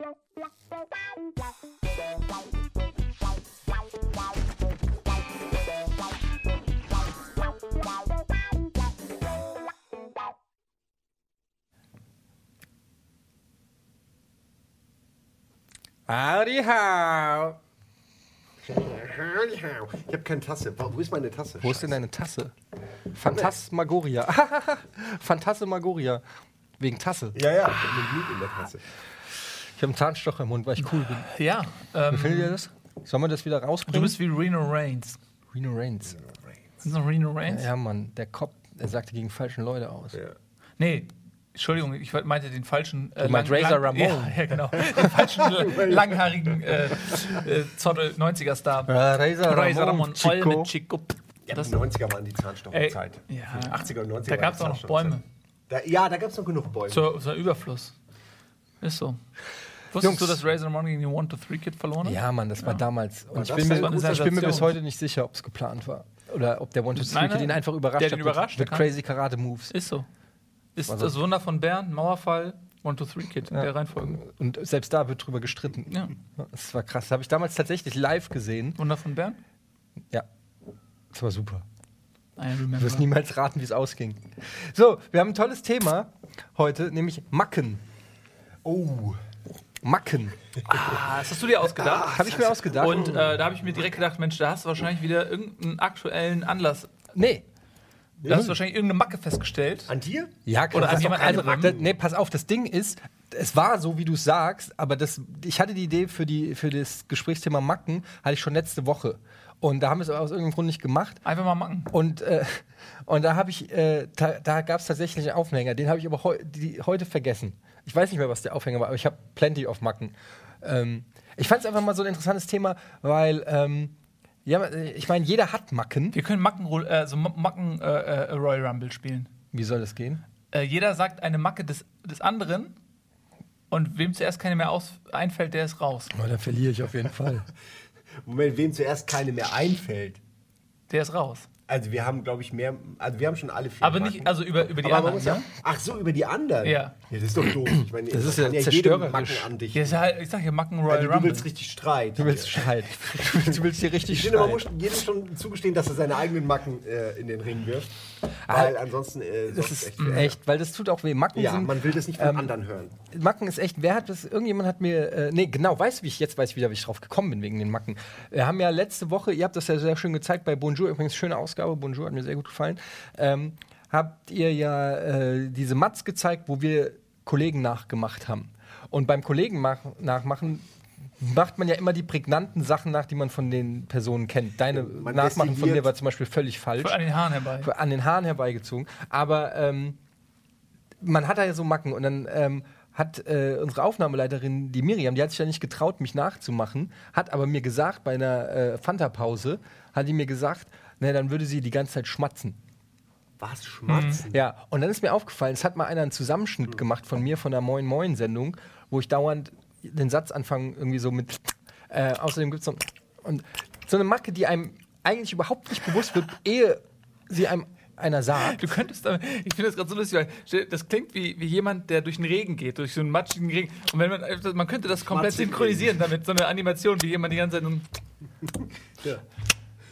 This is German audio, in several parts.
Howdy how. Ich habe keine Tasse. Wo ist meine Tasse? Wo ist denn deine Tasse? Phantasmagoria. Phantasmagoria. Wegen Tasse. Ja, ja. Ich habe eine Blut in der Tasse. Ich habe einen Zahnstocher im Mund, weil ich cool bin. Ja, ähm, Findet ihr das? Sollen wir das wieder du rausbringen? bist wie Reno Reigns. Reno Reigns. Ist das noch Reno Reigns? Ja, Mann, der Kopf, er sagte gegen falschen Leute aus. Ja. Nee, Entschuldigung, ich meinte den falschen. Äh, Du meinst Razor Ramon. Ja, ja, genau. Den falschen äh, langhaarigen äh, äh, Zottel 90er-Star. Äh, Razor Razor Ramon, Ramon, Chico. Olme Chico. Ja, Das- die 90er waren die Zahnstocherzeit. Ja. Die 80er und 90er Da gab es auch noch Bäume. Da, ja, da gab es noch genug Bäume. So, so ein Überfluss. Ist so. Wusstest Jungs. du, dass Razor Ramon gegen den 1-2-3-Kid verloren hat? Ja, Mann, das war damals. Und ich bin, mir, ich bin mir bis heute nicht sicher, ob es geplant war. Oder ob der One to Three nein. ihn einfach überrascht Der hat den überrascht, mit, der mit crazy Karate-Moves. Ist so. Ist Also- das Wunder von Bern, Mauerfall, 1-2-3-Kid in der Reihenfolge. Und selbst da wird drüber gestritten. Ja. Das war krass. Das habe ich damals tatsächlich live gesehen. Wunder von Bern? Ja. Das war super. Du wirst niemals raten, wie es ausging. So, wir haben ein tolles Thema heute, nämlich Macken. Oh. Macken. Ah, das hast du dir ausgedacht. Habe ich mir ausgedacht. Und äh, da habe ich mir direkt gedacht, Mensch, da hast du wahrscheinlich wieder irgendeinen aktuellen Anlass. nee. Da hast du wahrscheinlich irgendeine Macke festgestellt. An dir? Ja, Oder das an jemand anderem. da- Nee, pass auf, das Ding ist, es war so, wie du es sagst, aber das, ich hatte die Idee für, die, für das Gesprächsthema Macken, hatte ich schon letzte Woche. Und da haben wir es aus irgendeinem Grund nicht gemacht. Einfach mal machen. Und, äh, und da habe ich, äh, da, da gab es tatsächlich einen Aufhänger, den habe ich aber heu, die, heute vergessen. Ich weiß nicht mehr, was der Aufhänger war, aber ich habe plenty of Macken. Ähm, ich fand es einfach mal so ein interessantes Thema, weil, ähm, ja, ich meine, jeder hat Macken. Wir können Macken, äh, so Ma- Macken äh, äh, Royal Rumble spielen. Wie soll das gehen? Äh, jeder sagt eine Macke des, des anderen und wem zuerst keine mehr aus einfällt, der ist raus. Oh, dann verliere ich auf jeden Fall. Moment, wem zuerst keine mehr einfällt. Der ist raus. Also wir haben, glaube ich, mehr. Also wir haben schon alle vier. Aber Marken. nicht, also über, über die Aber anderen. ja, ne? ach so, über die anderen. Ja. das ist doch doof. Ich meine, Das ist ja jedem zerstörerisch. Macken an dich. Ja, ist ja halt, ich sag ja Macken Royal also, du willst richtig Streit. Du willst Streit. Du willst hier richtig ich finde, man muss jedem schon zugestehen, dass er seine eigenen Macken äh, in den Ring wirft. Weil ansonsten äh, Das ist echt echt, weil das tut auch weh. Macken Ja, sind, man will das nicht von ähm, anderen hören. Macken ist echt, wer hat das, irgendjemand hat mir, äh, nee, genau, weißt du, wie ich jetzt weiß wieder, wie ich drauf gekommen bin wegen den Macken. Wir haben ja letzte Woche, ihr habt das ja sehr schön gezeigt bei Bonjour, übrigens schöne Ausgabe, Bonjour hat mir sehr gut gefallen, ähm, habt ihr ja äh, diese Mats gezeigt, wo wir Kollegen nachgemacht haben. Und beim Kollegen mach, nachmachen macht man ja immer die prägnanten Sachen nach, die man von den Personen kennt. Deine man Nachmachen von dir war zum Beispiel völlig falsch An den Haaren herbei. an den Haaren herbeigezogen. Aber ähm, man hat da ja so Macken und dann ähm, hat äh, unsere Aufnahmeleiterin, die Miriam, die hat sich ja nicht getraut, mich nachzumachen, hat aber mir gesagt, bei einer äh, Fanta-Pause, hat die mir gesagt, na, dann würde sie die ganze Zeit schmatzen. Was? Schmatzen? Ja, und dann ist mir aufgefallen, es hat mal einer einen Zusammenschnitt gemacht von mir, von der Moin Moin Sendung, wo ich dauernd den Satz anfange, irgendwie so mit. Äh, außerdem gibt es so, und so eine Macke, die einem eigentlich überhaupt nicht bewusst wird, ehe sie einem einer sagt. Du könntest, aber- ich finde das gerade so lustig, weil das klingt wie, wie jemand, der durch den Regen geht, durch so einen matschigen Regen. Und wenn man, man könnte das komplett Schmatzigen synchronisieren damit, so eine Animation, wie jemand die ganze Zeit. so- Ja.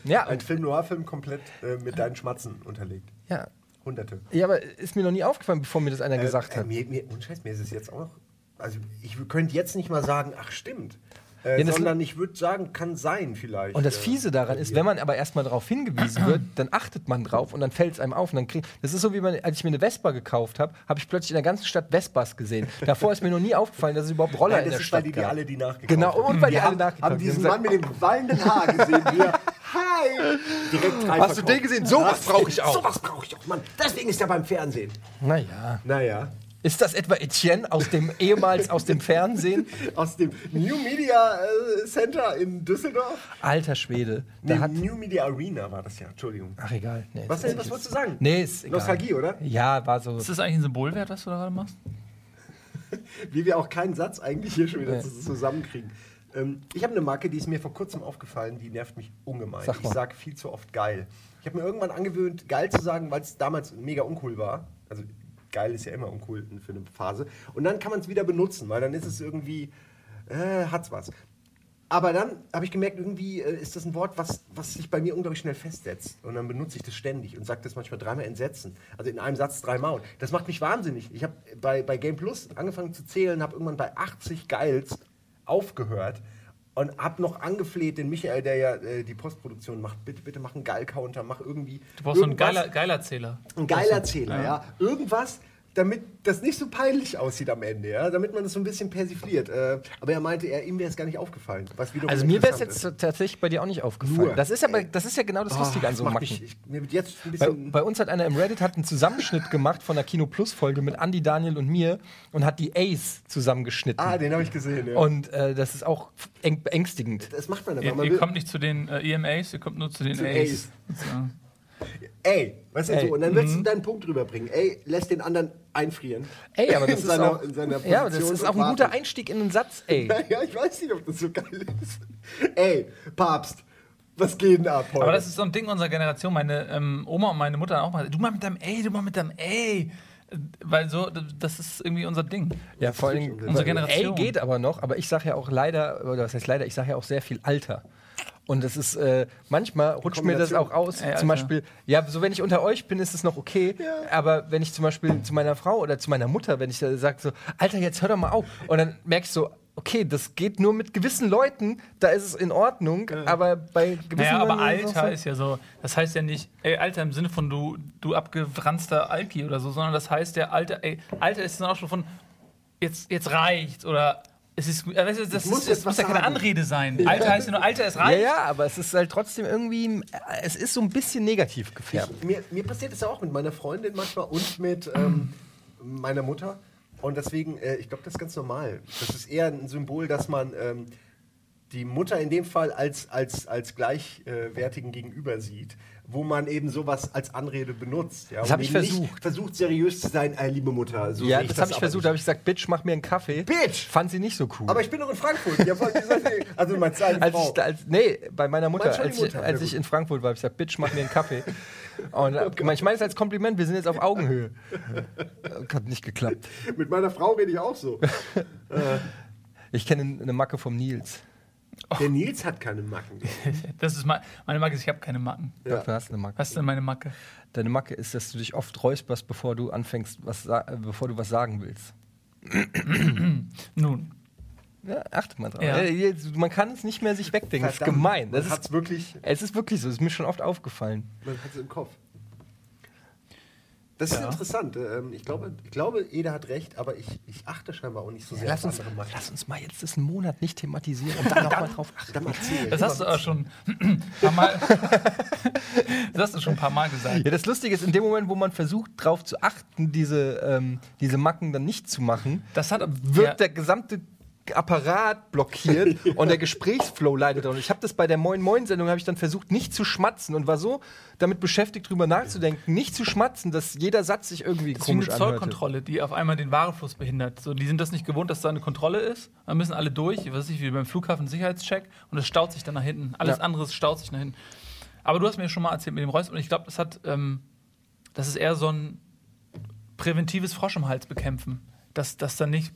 Ja, Ein Film-Noir-Film komplett äh, mit deinen Schmatzen unterlegt. ja. Hunderte. ja, aber ist mir noch nie aufgefallen, bevor mir das einer gesagt äh, hat. Mir, mir, und Scheiß, mir ist es jetzt auch noch. Also, ich könnte jetzt nicht mal sagen, ach, stimmt. Äh, Ja, das- sondern ich würde sagen, kann sein vielleicht. Und das äh, Fiese daran ist, wenn man aber erstmal darauf hingewiesen wird, dann achtet man drauf und dann fällt es einem auf. Und dann krieg, das ist so, wie man, als ich mir eine Vespa gekauft habe, habe ich plötzlich in der ganzen Stadt Vespas gesehen. Davor ist mir noch nie aufgefallen, dass es überhaupt Roller Nein, in das der ist, weil Stadt die, die gab. alle die Genau, haben. und weil die Wir alle nachgekauft haben haben. diesen Die Mann mit dem wallenden Haar gesehen, wie er, hi, direkt drei Hast du den gesehen? Sowas brauche ich auch. Sowas brauche ich auch, Mann. Deswegen ist er beim Fernsehen. Naja. Naja, Ist das etwa Etienne aus dem ehemals aus dem Fernsehen? aus dem New Media äh, Center in Düsseldorf. Alter Schwede. Da Nee, hat, New Media Arena war das ja, Entschuldigung. ach egal. Nee, Was, ist denn, was wolltest du sagen? Nee, ist egal. Nostalgie, oder? Ja, war so. Ist das eigentlich ein Symbolwert, was du da gerade machst? Wie wir auch keinen Satz eigentlich hier schon wieder Nee. zusammenkriegen. Ähm, ich habe eine Marke, die ist mir vor kurzem aufgefallen, die nervt mich ungemein. Sag ich sage viel zu oft geil. Ich habe mir irgendwann angewöhnt, geil zu sagen, weil es damals mega uncool war. Also geil ist ja immer uncool für eine Phase. Und dann kann man es wieder benutzen, weil dann ist es irgendwie äh, hat's was. Aber dann habe ich gemerkt, irgendwie äh, ist das ein Wort, was, was sich bei mir unglaublich schnell festsetzt. Und dann benutze ich das ständig und sage das manchmal dreimal entsetzen. Also in einem Satz dreimal. Das macht mich wahnsinnig. Ich habe bei, bei Game Plus angefangen zu zählen, habe irgendwann bei 80 Geils aufgehört und habe noch angefleht, den Michael, der ja äh, die Postproduktion macht, bitte, bitte mach einen Geil-Counter, mach irgendwie. Du brauchst so einen geiler, geiler Zähler. ein geiler Zähler, ja. Irgendwas, damit das nicht so peinlich aussieht am Ende, ja. Damit man das so ein bisschen persifliert. Äh, aber er meinte, er, ihm wäre es gar nicht aufgefallen. Also mir wäre es jetzt tatsächlich bei dir auch nicht aufgefallen. Nur. Das ist aber, das ist ja genau das ist. Lustige an so Macken. mich, ich, mir wird jetzt ein Bei, bisschen. bei uns hat einer im Reddit hat einen Zusammenschnitt gemacht von der Kino Plus Folge mit Andy, Daniel und mir und hat die Ace zusammengeschnitten. ah, den habe ich gesehen, ja. und äh, das ist auch eng, beängstigend. das macht man aber. Ihr, Man ihr kommt nicht zu den äh, EMAs, ihr kommt nur zu den Zu A's. A's. So. Ey, weißt du, Ey. so. Und dann willst du deinen Punkt rüberbringen. Ey, lässt den anderen einfrieren. Ey, aber das In ist seiner- auch, in seiner ja, aber das ist auch ein guter wartet. Einstieg in einen Satz. Ey, Ja, ich weiß nicht, ob das so geil ist. Ey, Papst, was geht denn ab heute? Aber das ist so ein Ding unserer Generation. Meine ähm, Oma und meine Mutter auch mal. Du mal mit deinem Ey, du mal mit deinem Ey. Weil so, das ist irgendwie unser Ding. ja, vor allem Unsere Generation. Ey geht aber noch, aber ich sage ja auch leider, oder was heißt leider, ich sage ja auch sehr viel Alter. Und das ist, äh, manchmal rutscht mir das auch aus. Ey, zum. Beispiel, ja, so wenn ich unter euch bin, ist es noch okay. Aber wenn ich zum Beispiel zu meiner Frau oder zu meiner Mutter, wenn ich da sage so, Alter, jetzt hör doch mal auf. Und dann merke ich so, okay, das geht nur mit gewissen Leuten, da ist es in Ordnung, aber bei gewissen Naja, aber Leuten Alter so- ist ja so, das heißt ja nicht, ey, Alter im Sinne von du, du abgewranster Alki oder so, sondern das heißt der Alter, ey, Alter ist dann auch schon von, jetzt, jetzt reicht's oder es ist, äh, weißt du, das muss ist, muss was ja keine sagen. Anrede sein. Alter heißt ja nur, Alter, es Ja, reicht. ja, aber es ist halt trotzdem irgendwie, äh, es ist so ein bisschen negativ gefärbt. Ich, mir, mir passiert es auch mit meiner Freundin manchmal und mit ähm, meiner Mutter. Und deswegen, äh, ich glaube, das ist ganz normal. Das ist eher ein Symbol, dass man ähm, die Mutter in dem Fall als, als, als gleichwertigen Gegenüber sieht, wo man eben sowas als Anrede benutzt. Ja, Das und hab ich versucht. versucht, seriös zu sein, äh, liebe Mutter. So ja, sehe das habe ich versucht, da habe ich gesagt, Bitch, mach mir einen Kaffee. Bitch! Fand sie nicht so cool. Aber ich bin doch in Frankfurt. Ja, ich- also du meinst als Frau. ich, als, nee, bei meiner Mutter, als, ich, Mutter? als Ja, ich in Frankfurt war, habe ich gesagt, Bitch, mach mir einen Kaffee. Und hab gemeint, ich meine es als Kompliment, wir sind jetzt auf Augenhöhe. Hat nicht geklappt. Mit meiner Frau rede ich auch so. Ich kenne eine Macke vom Nils. Der Nils hat keine Macken. Das ist mein, meine Macke, ist, ich habe keine Macken. Ja. Du hast eine Macke. Was ist denn meine Macke? Deine Macke ist, dass du dich oft räusperst, bevor du anfängst, was, bevor du was sagen willst. Nun, Ja, achte mal drauf. Ja. Äh, Man kann es nicht mehr sich wegdenken. Das ist Verdammt, gemein. Das ist, es wirklich es ist wirklich so. Das ist mir schon oft aufgefallen. Man hat es im Kopf. Das ist Ja. interessant. Ähm, Ich glaube, ich glaube, Eda hat recht, aber ich, ich achte scheinbar auch nicht so sehr Lass auf uns, andere Macken. lass uns mal jetzt das einen Monat nicht thematisieren und dann nochmal drauf achten. Dann erzähl. das hast du auch schon ein paar Mal, das hast du schon ein paar Mal gesagt. Ja, das Lustige ist, in dem Moment, wo man versucht, darauf zu achten, diese, ähm, diese Macken dann nicht zu machen, Das hat wird ja, der gesamte Apparat blockiert und der Gesprächsflow leidet darunter. Ich habe das bei der Moin Moin Sendung habe ich dann versucht nicht zu schmatzen und war so damit beschäftigt drüber nachzudenken, nicht zu schmatzen, dass jeder Satz sich irgendwie Das komisch anhört. Zollkontrolle, die auf einmal den Warenfluss behindert. So, die sind das nicht gewohnt, dass da eine Kontrolle ist. Dann müssen alle durch, was weiß ich, wie beim Flughafen Sicherheitscheck und es staut sich dann nach hinten. Alles Ja. andere staut sich nach hinten. Aber du hast mir schon mal erzählt mit dem Räuspern und ich glaube, das hat, ähm, das ist eher so ein präventives Frosch im Hals bekämpfen. Dass das dann nicht.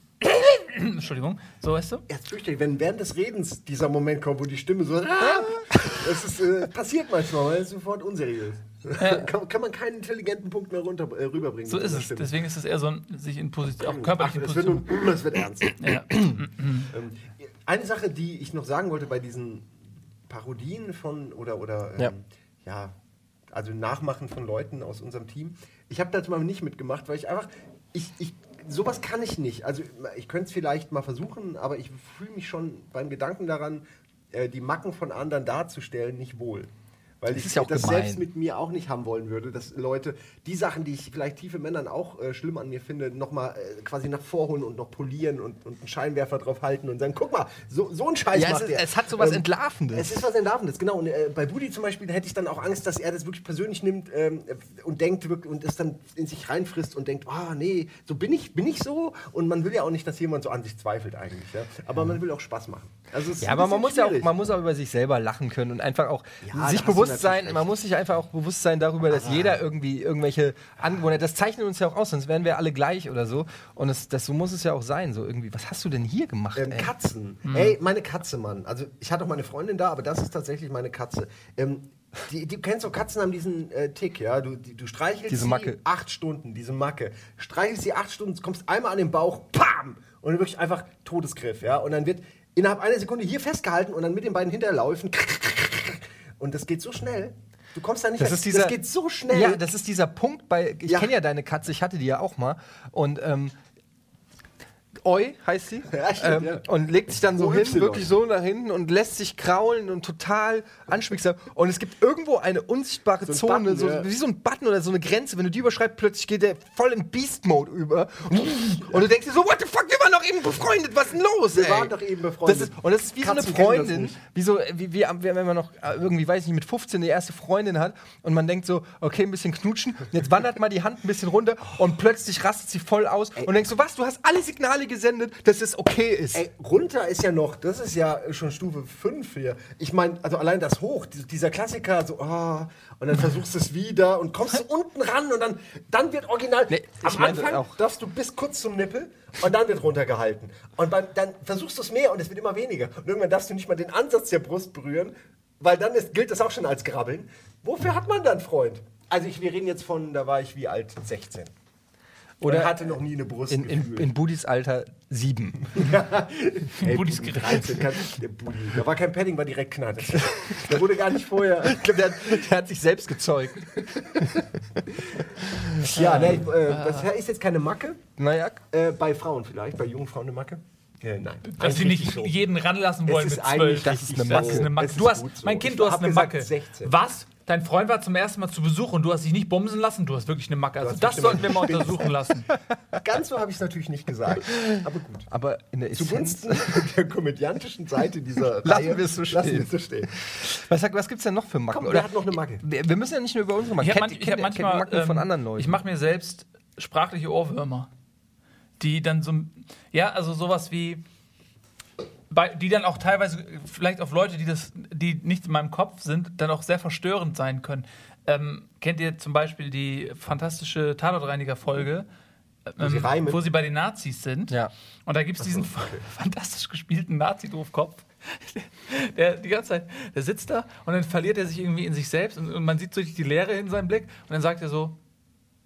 Entschuldigung, so weißt du? Ja, fürchterlich, wenn während des Redens dieser Moment kommt, wo die Stimme so. Das ist, äh, passiert manchmal, weil es sofort unseriös. kann, kann man keinen intelligenten Punkt mehr runter, äh, rüberbringen. So ist es. Stimme. Deswegen ist es eher so ein, sich in Position, auch Ach, körperliche es wird, Position. nun, es wird ernst. Ja. Ähm, eine Sache, die ich noch sagen wollte bei diesen Parodien von oder oder ähm, Ja. ja. also Nachmachen von Leuten aus unserem Team. Ich habe das mal nicht mitgemacht, weil ich einfach ich, ich sowas kann ich nicht. Also ich könnte es vielleicht mal versuchen, aber ich fühle mich schon beim Gedanken daran, äh, die Macken von anderen darzustellen, nicht wohl. Weil Das ich ja das gemein. selbst mit mir auch nicht haben wollen würde, dass Leute die Sachen, die ich vielleicht tiefe Männern auch äh, schlimm an mir finde, nochmal äh, quasi nach vorholen und noch polieren und, und einen Scheinwerfer drauf halten und sagen, guck mal, so, so ein Scheiß Ja, es macht ist- der. es hat sowas Entlarvendes. Es ist was Entlarvendes, genau. Und äh, bei Budi zum Beispiel hätte ich dann auch Angst, dass er das wirklich persönlich nimmt ähm, und denkt wirklich und es dann in sich reinfrisst und denkt, ah nee, so bin ich, bin ich so. Und man will ja auch nicht, dass jemand so an sich zweifelt eigentlich. Ja? Aber man will auch Spaß machen. Also es Ja, aber man muss ja auch, schwierig. man muss auch über sich selber lachen können und einfach auch Ja, sich bewusst bewusst sein, man muss sich einfach auch bewusst sein darüber, dass jeder irgendwie irgendwelche Angewohnheiten, das zeichnet uns ja auch aus, sonst wären wir alle gleich oder so. Und das, das, so muss es ja auch sein, so irgendwie. Was hast du denn hier gemacht, Ähm? Katzen. Ey, meine Katze, Mann. Also ich hatte auch meine Freundin da, aber das ist tatsächlich meine Katze. Ähm, die, du kennst doch, Katzen haben diesen äh, Tick, ja. Du, die, du streichelst Diese sie Macke. acht Stunden, diese Macke. Streichelst sie acht Stunden, kommst einmal an den Bauch, pam! Und wirklich einfach Todesgriff, ja. Und dann wird innerhalb einer Sekunde hier festgehalten und dann mit den beiden hinterlaufen. Und das geht so schnell. Du kommst da nicht Das ist dieser, das geht so schnell. Ja, das ist dieser Punkt bei. Ich Ja. kenne ja deine Katze, ich hatte die ja auch mal. Und ähm, Oi heißt sie. Ja, stimmt, ähm, ja. Und legt sich dann so hin, wirklich so nach hinten und lässt sich kraulen und total anschmiegsam. Und es gibt irgendwo eine unsichtbare So ein Zone, Button, so, ja. wie so ein Button oder so eine Grenze. Wenn du die überschreibst, plötzlich geht der voll in Beast-Mode über. Und du denkst dir so, what the fuck, wir waren doch eben befreundet, was ist denn los, Wir ey? waren doch eben befreundet. Das ist, und das ist wie so Katzen eine kennen das Freundin, wie so, wie, wie, wenn man noch äh, irgendwie, weiß ich nicht, mit 15 die erste Freundin hat und man denkt so, okay, ein bisschen knutschen, jetzt wandert mal die Hand ein bisschen runter und plötzlich rastet sie voll aus und denkst so, was, du hast alle Signale gesendet, dass es okay ist. Ey, runter ist ja noch, das ist ja schon Stufe 5 hier. Ich meine, also allein das hoch, die- dieser Klassiker, so, ah, und dann versuchst du es wieder und kommst du unten ran und dann, dann wird original. Nee, ich am Anfang auch- darfst du bis kurz zum Nippel und dann wird runtergehalten. Und beim, dann versuchst du es mehr und es wird immer weniger. Und irgendwann darfst du nicht mal den Ansatz der Brust berühren, weil dann ist, gilt das auch schon als Grabbeln. Wofür hat man dann Freund? Also ich, wir reden jetzt von, da war ich wie alt? 16. Oder Oder hatte noch nie eine Brust in, in, in Budis Alter sieben. Ey, Budis Budi Gerät. 13, kann, der Budi. Da war kein Padding, war direkt knatt. Der wurde gar nicht vorher. Ich glaube, der, hat- der hat sich selbst gezeugt. Ja, ne, äh, das ist jetzt keine Macke. Naja, Äh, bei Frauen vielleicht, bei jungen Frauen eine Macke. Äh, nein. Dass sie nicht so. jeden ranlassen wollen ist mit zwölf. Das ist eine Das Macke. ist eine Macke. Du hast, so. mein Kind, Ich du hast eine gesagt Macke. 16. Was? Dein Freund war zum ersten Mal zu Besuch und du hast dich nicht bumsen lassen? Du hast wirklich eine Macke. Also das sollten wir mal untersuchen lassen. Ganz so habe ich es natürlich nicht gesagt. Aber gut. aber in der Essenz. Zugunsten der komödiantischen Seite dieser Lassen Reihe wir es so Lassen stehen. wir es so stehen. Was, was gibt es denn noch für Macken? Komm, wer hat noch eine Macke? Wir, wir müssen ja nicht nur über unsere Macken. Ich habe manch, ich hab manchmal Macken von ähm, anderen Leuten. Ich mache mir selbst sprachliche Ohrwürmer, die dann so, ja, also sowas wie, bei, die dann auch teilweise vielleicht auf Leute, die das, die nicht in meinem Kopf sind, dann auch sehr verstörend sein können. Ähm, kennt ihr zum Beispiel die fantastische Tatortreiniger-Folge, ähm, sie wo sie bei den Nazis sind? Ja. Und da gibt es diesen fantastisch gespielten Nazi-Doofkopf. Der die ganze Zeit, der sitzt da und dann verliert er sich irgendwie in sich selbst und, und man sieht so die Leere in seinem Blick und dann sagt er so,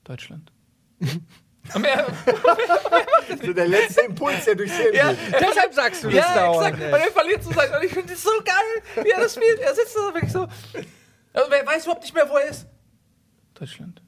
Deutschland. So der letzte Impuls, der durchs Hirn ja, geht. Deshalb sagst du das ja, dauernd, exakt. ey. Und er verliert so sein. Und ich finde das so geil, wie er das spielt. Er sitzt da wirklich so. Also, wer weiß überhaupt nicht mehr, wo er ist. Deutschland.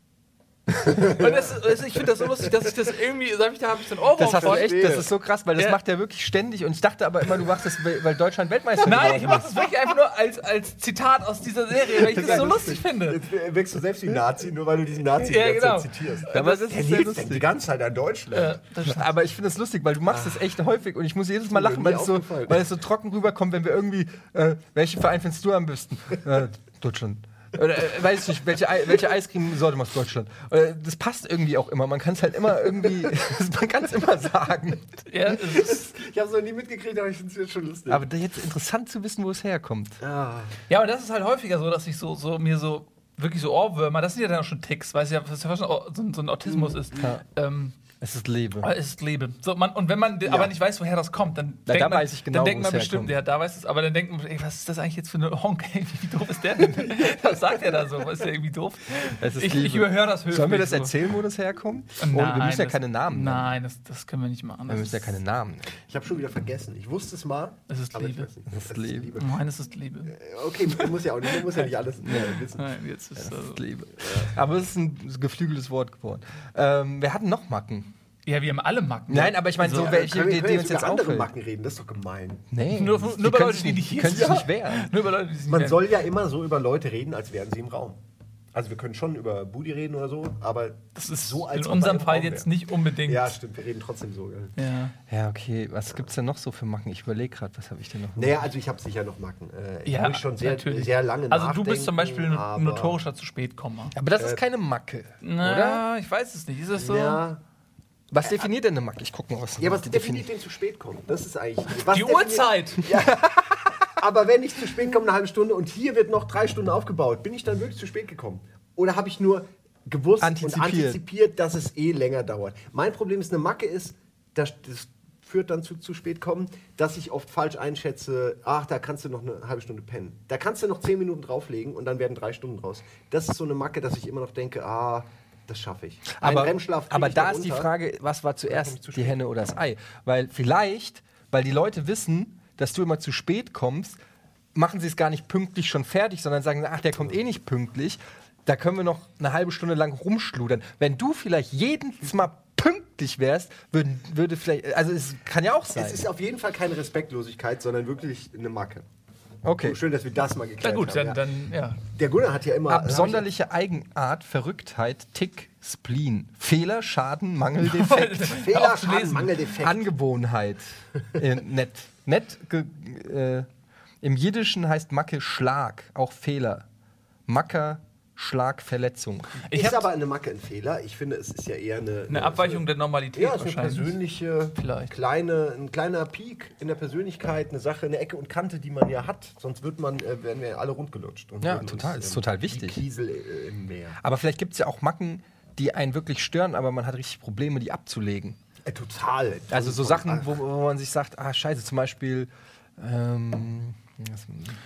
Und das, das, ich finde das so lustig, dass ich das irgendwie, sag ich, da habe ich so ein Ohrwurm Das hast du echt, das ist so krass, weil das Ja. macht er wirklich ständig. Und ich dachte aber immer, du machst das, weil Deutschland Weltmeister Nein, ich mache ist. das wirklich einfach nur als, als Zitat aus dieser Serie, weil ich das so lustig finde. Jetzt wirkst du selbst wie Nazi, nur weil du diesen Nazi Ja, genau. Zitierst. Aber das ist sehr lebt lustig. die ganze Zeit an Deutschland. Äh, Aber ich finde es lustig, weil du machst das echt häufig und ich muss jedes Mal lachen, weil es, so, weil es so trocken rüberkommt, wenn wir irgendwie, äh, welchen Verein findest du am besten? Äh, Deutschland. Oder äh, weiß ich nicht, welche, Ei- welche Eiscreme-Sorte machst du Deutschland? Äh, das passt irgendwie auch immer. Man kann es halt immer irgendwie, man kann es immer sagen. ja, es ist, Ich habe es noch nie mitgekriegt, aber ich finde es jetzt schon lustig. Aber da jetzt interessant zu wissen, wo es herkommt. ah. ja, aber das ist halt häufiger so, dass ich so, so mir so wirklich so Ohrwürmer, das sind ja dann auch schon Ticks, weil es ja, was ja fast schon so, ein- so ein Autismus ist. Ja. Ähm, Es ist Lebe. Aber es ist Lebe. So, man, und wenn man aber nicht weiß, woher das kommt, dann Na, denkt da man, weiß ich genau, dann denkt man es bestimmt, herkommt. ja, da weiß es, aber dann denkt man, ey, was ist das eigentlich jetzt für eine Honk? Wie doof ist der denn? Was sagt er da so? Ist der irgendwie doof? Es ist Ich, Liebe. ich überhöre das höchstens. Sollen wir das so. erzählen, wo das herkommt? Nein, oh, wir müssen ja das- keine Namen nennen. Nein, das, das können wir nicht machen. Wir Das müssen ja keine Namen nennen. Ich habe schon wieder vergessen. Ich wusste es mal. Es ist Liebe. Es ist Es Liebe. Nein, es ist Liebe. Okay, muss ja auch nicht, man muss ja nicht alles äh, wissen. Nein, jetzt ist also, Liebe. Aber es ist ein geflügeltes Wort geworden. Ähm, wir hatten noch Macken. Ja, wir haben alle Macken. Nein, aber ich meine, so Also, welche, Können wir, die, können die wir uns jetzt über andere auffällt. Macken reden? Das ist doch gemein. Nee, Nur- die nur bei können Leuten, sich die nicht, nicht können sich hier nicht wehren. Nur über Leute, die sich Man nicht soll ja immer so über Leute reden, als wären sie im Raum. Also wir können schon über Budi reden oder so, aber Das ist so, als in unserem er Fall jetzt wäre. nicht unbedingt. Ja, stimmt, wir reden trotzdem so. Gell? Ja. Ja, okay. Was gibt's denn noch so für Macken? Ich überlege gerade, was habe ich denn noch? Naja, also ich habe sicher noch Macken. Äh, Ja, wo ich schon sehr, natürlich. sehr lange Also du bist zum Beispiel ein notorischer zu spät Komma. Aber das ist keine Macke, oder? Na, ich weiß es nicht. Ist das so? Ja, Was definiert denn eine Macke? Ich guck mal, was ja was die definiert den zu spät kommen? Das ist eigentlich... Was Die Uhrzeit! Aber wenn ich zu spät komme, eine halbe Stunde und hier wird noch drei Stunden aufgebaut, bin ich dann wirklich zu spät gekommen? Oder habe ich nur gewusst Antizipiert. und antizipiert, dass es eh länger dauert? Mein Problem ist, eine Macke ist, das, das führt dann zu zu spät kommen, dass ich oft falsch einschätze, ach, da kannst du noch eine halbe Stunde pennen. Da kannst du noch zehn Minuten drauflegen und dann werden drei Stunden draus. Das ist so eine Macke, dass ich immer noch denke, ah, das schaffe ich. Einen Aber, aber ich da ist die. Frage, was war zuerst, zu die. Henne oder das Ei? Weil vielleicht, weil die Leute wissen, dass du immer zu spät kommst, machen sie es gar nicht pünktlich schon fertig, sondern sagen, ach, der kommt eh nicht pünktlich. Da können wir noch eine halbe Stunde lang rumschludern. Wenn du vielleicht jedes Mal pünktlich wärst, würden, würde vielleicht, also es kann ja auch sein. Es ist auf jeden Fall keine Respektlosigkeit, sondern wirklich eine Macke. Okay. Oh, schön, dass wir das mal Na geklärt gut, haben. dann, ja. dann ja. Der Gunnar hat ja immer. Absonderliche Eigenart, Verrücktheit, Tick, Spleen, Fehler, Schaden, Mangel, Defekt, Fehler, Schaden. Mangel, Defekt. Angewohnheit. äh, nett. Nett. Äh, Im Jiddischen heißt Macke Schlag, auch Fehler. Macker, Schlag, Verletzung. Ich ist aber eine Macke ein Fehler. Ich finde, es ist ja eher eine. Eine Abweichung der Normalität Ja, es ist eine persönliche, Vielleicht. kleine, ein kleiner Peak in der Persönlichkeit, eine Sache, eine Ecke und Kante, die man ja hat. Sonst wird man, äh, werden wir alle rundgelutscht. Und Ja, total, uns, ist total wichtig. Kiesel äh, im Meer. Aber vielleicht gibt es ja auch Macken, die einen wirklich stören, aber man hat richtig Probleme, die abzulegen. Äh, total. Also so Sachen, wo, wo man sich sagt, ah scheiße, zum Beispiel, ähm,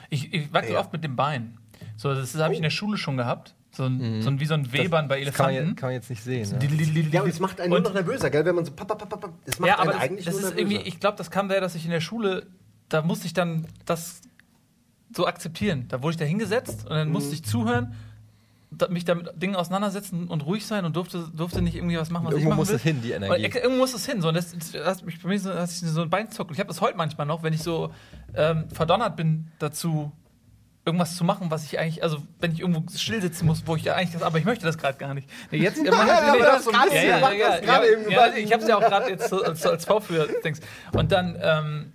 Ich, ich wackel Ja. oft mit dem Bein. So, das habe ich in der Schule schon gehabt. So ein, so ein wie so ein Webern bei Mhm. das kann man, Elefanten. kann man jetzt nicht sehen. Die- Ja. und es macht einen nur Und- noch nervöser, gell? Wenn man so. Papp, papp, papp, das macht ja, einen aber das, eigentlich das nur ist nervöser. irgendwie, ich glaube, das kam daher, dass ich in der Schule, da musste ich dann das so akzeptieren. Da wurde ich da hingesetzt und dann Mhm. musste ich zuhören, da, mich damit Dingen auseinandersetzen und ruhig sein und durfte, durfte nicht irgendwie was machen, was Irgendwo ich machen muss will. es hin, die Energie. Und irgendwo muss es hin. So, und das, das hat mich bei mir so, hat sich so ein Bein zuckt. Und ich habe das heute manchmal noch, wenn ich so ähm, verdonnert bin dazu, irgendwas zu machen, was ich eigentlich, also wenn ich irgendwo still sitzen muss, wo ich ja eigentlich das, aber ich möchte das gerade gar nicht. Nee, jetzt immer aber das so ein gerade bisschen. so, Ja, ja, das ja, gerade ja, eben ja, ich habe es ja auch gerade jetzt so als, als Vorführ Dings. Und dann ähm,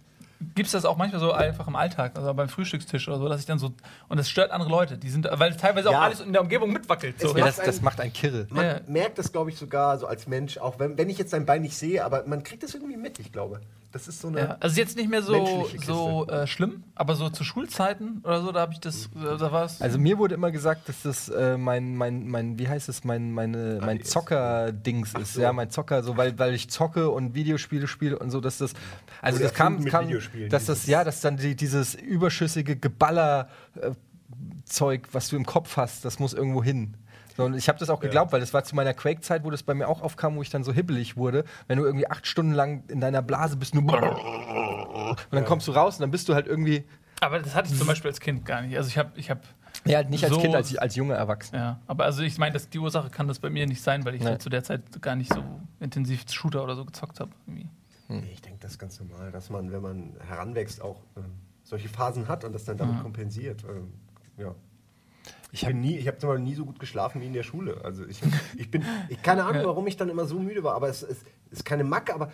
gibt es das auch manchmal so einfach im Alltag, also beim Frühstückstisch oder so, dass ich dann so und das stört andere Leute, die sind, weil teilweise auch Ja. alles in der Umgebung mitwackelt. So. Ja, macht das, das einen- macht ein Kirre. Man Ja. merkt das, glaube ich, sogar so als Mensch, auch wenn, wenn ich jetzt sein Bein nicht sehe, aber man kriegt das irgendwie mit, ich glaube. Das ist so eine. Ja, also jetzt nicht mehr so, so äh, schlimm, aber so zu Schulzeiten oder so, da habe ich das, äh, da war es. Also mir wurde immer gesagt, dass das äh, mein, mein, mein, wie heißt es, mein, meine, mein. Zocker-Dings ist. so. Ja, mein Zocker, so weil, weil ich zocke und Videospiele spiele und so, dass das. Also Oder das kam, kam dass das, ja, dass dann die, dieses überschüssige Geballer äh, Zeug, was du im Kopf hast, das muss irgendwo hin. So, und ich habe das auch geglaubt, weil das war zu meiner Quake-Zeit, wo das bei mir auch aufkam, wo ich dann so hibbelig wurde. Wenn du irgendwie acht Stunden lang in deiner Blase bist, nur und dann kommst du raus und dann bist du halt irgendwie, aber das hatte ich zum Beispiel als Kind gar nicht. Also ich habe, ich habe, ja, halt nicht als So- Kind, als, als junger Erwachsener. ja, aber also ich meine, dass die Ursache kann das bei mir nicht sein, weil ich Nee. halt zu der Zeit gar nicht so intensiv Shooter oder so gezockt habe. Nee, ich denke, das ist ganz normal, dass man, wenn man heranwächst, auch ähm, solche Phasen hat und das dann damit kompensiert. Ähm, ja. Ich, bin nie, ich habe zum Beispiel nie so gut geschlafen wie in der Schule. Also ich, ich bin, ich keine Ahnung, warum ich dann immer so müde war, aber es, es ist keine Macke, aber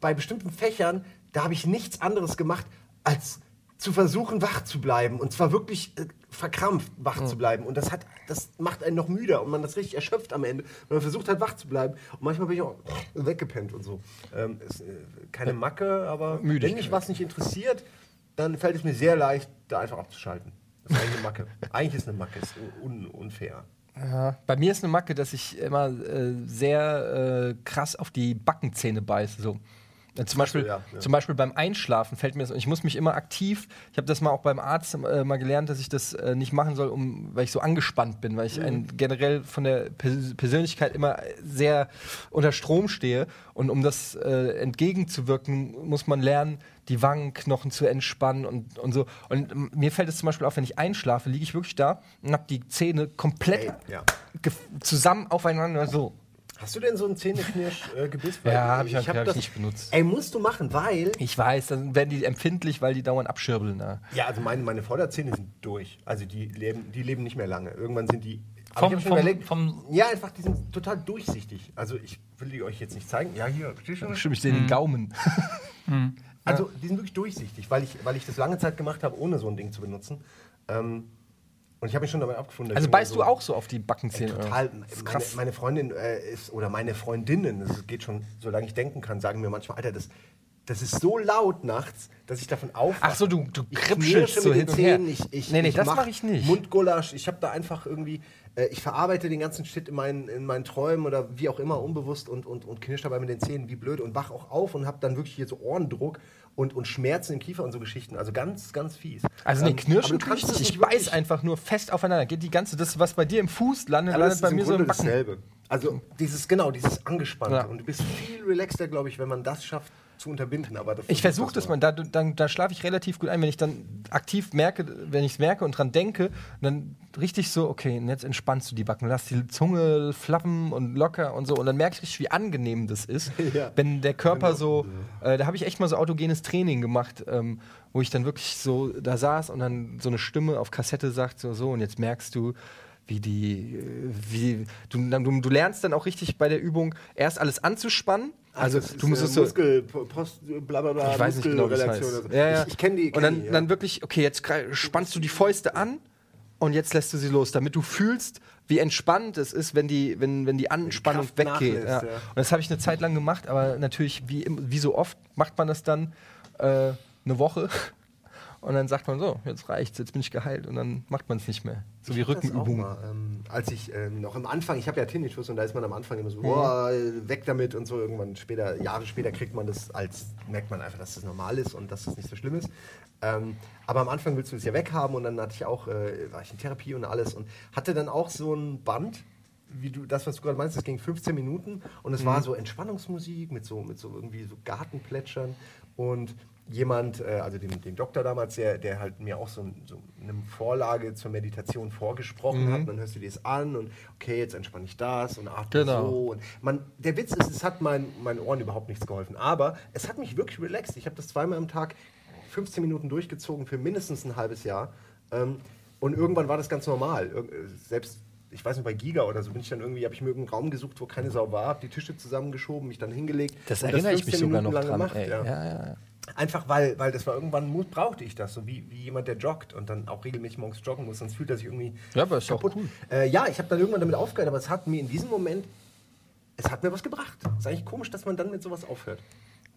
bei bestimmten Fächern, da habe ich nichts anderes gemacht, als zu versuchen, wach zu bleiben. Und zwar wirklich äh, verkrampft wach zu bleiben. Und das hat, das macht einen noch müder und man ist richtig erschöpft am Ende. Und man versucht halt wach zu bleiben. Und manchmal bin ich auch weggepennt und so. Ähm, ist, äh, keine Macke, aber wenn Müdigkeit. mich was nicht interessiert, dann fällt es mir sehr leicht, da einfach abzuschalten. Das ist eine Macke. eigentlich ist eine Macke, ist un unfair. Ja. Bei mir ist eine Macke, dass ich immer äh, sehr äh, krass auf die Backenzähne beiße. So. Äh, Zum Beispiel, ja, ja. zum Beispiel beim Einschlafen fällt mir das, und ich muss mich immer aktiv, ich habe das mal auch beim Arzt äh, mal gelernt, dass ich das äh, nicht machen soll, um, weil ich so angespannt bin, weil ich Mhm. ein, generell von der Pers Persönlichkeit immer sehr unter Strom stehe. Und um das äh, entgegenzuwirken, muss man lernen, die Wangenknochen zu entspannen und, und so. Und mir fällt es zum Beispiel auf, wenn ich einschlafe, liege ich wirklich da und habe die Zähne komplett Ey, ja. zusammen aufeinander so. Hast du denn so ein Zähneknirsch-Gebiss? Ja, hab ich- hab- hab hab ich das- nicht benutzt. Ey, musst du machen, weil. Ich weiß, dann werden die empfindlich, weil die dauernd abschirbeln. Da. Ja, also meine, meine Vorderzähne sind durch. Also die leben, die leben nicht mehr lange. Irgendwann sind die. Vom- ich schon vom- überlegt, vom- ja, einfach, die sind total durchsichtig. Also ich will die euch jetzt nicht zeigen. Ja, hier, verstehst du? Stimmt, ich sehe den Gaumen. Also die sind wirklich durchsichtig, weil ich, weil ich das lange Zeit gemacht habe, ohne so ein Ding zu benutzen. Ähm, und ich habe mich schon dabei abgefunden. Also beißt immer du auch so auf die Backenzähne? oder? Total. Meine, krass. meine Freundin äh, ist, oder meine Freundinnen, das geht schon, solange ich denken kann, sagen mir manchmal, Alter, das, das ist so laut nachts, dass ich davon aufwache. Ach so, du, du knirsche so mit hin den und her. Zähnen, ich, ich, nee, nee, ich das mach mache ich nicht. Mundgulasch, ich habe da einfach irgendwie, äh, ich verarbeite den ganzen Shit in meinen, in meinen Träumen oder wie auch immer unbewusst und, und, und knirsch dabei mit den Zähnen wie blöd und wach auch auf und habe dann wirklich hier so Ohrendruck und, und Schmerzen im Kiefer und so Geschichten. Also ganz, ganz fies. Also nee, Ähm, knirschen kannst nicht. Ich beiß einfach nur fest aufeinander. Geht die ganze, das, was bei dir im Fuß landet, landet bei im mir so im Grunde Backen. dasselbe. Also dieses, genau, dieses Angespannte. Ja. Und du bist viel relaxter, glaube ich, wenn man das schafft zu unterbinden. Aber Ich versuche muss das mal, da, dann, da schlafe ich relativ gut ein, wenn ich dann aktiv merke, wenn ich es merke und dran denke, dann richtig so, okay, und jetzt entspannst du die Backen, lass die Zunge flappen und locker und so. Und dann merke ich richtig, wie angenehm das ist, Ja. wenn der Körper Genau. so, äh, da habe ich echt mal so autogenes Training gemacht, ähm, wo ich dann wirklich so da saß und dann so eine Stimme auf Kassette sagt, so, so, und jetzt merkst du, wie die, äh, wie, du, du, du lernst dann auch richtig bei der Übung erst alles anzuspannen. Also das du ist, musst äh, es so, Muskel, Post, bla bla bla, ich weiß nicht genau, es heißt. So. Ja, ja. Ich, ich kenne die. und kenn dann, die, ja. dann wirklich, okay, jetzt spannst du die Fäuste an und jetzt lässt du sie los, damit du fühlst, wie entspannt es ist, wenn die, wenn, wenn die Anspannung Kraft weggeht. Ja. ja. Und das habe ich eine Zeit lang gemacht, aber natürlich, wie, wie so oft, macht man das dann äh, eine Woche und dann sagt man so, jetzt reicht's, jetzt bin ich geheilt und dann macht man es nicht mehr. So wie Rückenübungen. ähm, als ich ähm, noch am Anfang, ich habe ja Tinnitus und da ist man am Anfang immer so, Mhm. boah, weg damit und so. Irgendwann später, Jahre später kriegt man das als, merkt man einfach, dass das normal ist und dass das nicht so schlimm ist. Ähm, aber am Anfang willst du es ja weghaben und dann hatte ich auch, äh, war ich in Therapie und alles und hatte dann auch so ein Band, wie du, das, was du gerade meinst, das ging 15 Minuten und es Mhm. war so Entspannungsmusik mit so, mit so irgendwie so Gartenplätschern und jemand, äh, also dem, dem Doktor damals, der, der halt mir auch so, so eine Vorlage zur Meditation vorgesprochen Mhm. hat, und dann hörst du dir das an und okay, jetzt entspanne ich das und atme Genau. so. Und man, der Witz ist, es hat mein, meinen Ohren überhaupt nichts geholfen, aber es hat mich wirklich relaxed. Ich habe das zweimal am Tag 15 Minuten durchgezogen für mindestens ein halbes Jahr. Ähm, und irgendwann war das ganz normal. Äh, Selbst, ich weiß nicht, bei Giga oder so bin ich dann irgendwie, habe ich mir irgendeinen Raum gesucht, wo keine Sau war, habe die Tische zusammengeschoben, mich dann hingelegt. Das erinnere ich mich 15 sogar noch Minuten lang dran. gemacht, ja. Ja, ja. Einfach weil, weil das war irgendwann, brauchte ich das, so wie, wie jemand, der joggt und dann auch regelmäßig morgens joggen muss, sonst fühlt er sich irgendwie Ja, aber ist kaputt. cool. Äh, ja, ich habe dann irgendwann damit aufgehört, aber es hat mir in diesem Moment, es hat mir was gebracht. Ist eigentlich komisch, dass man dann mit sowas aufhört.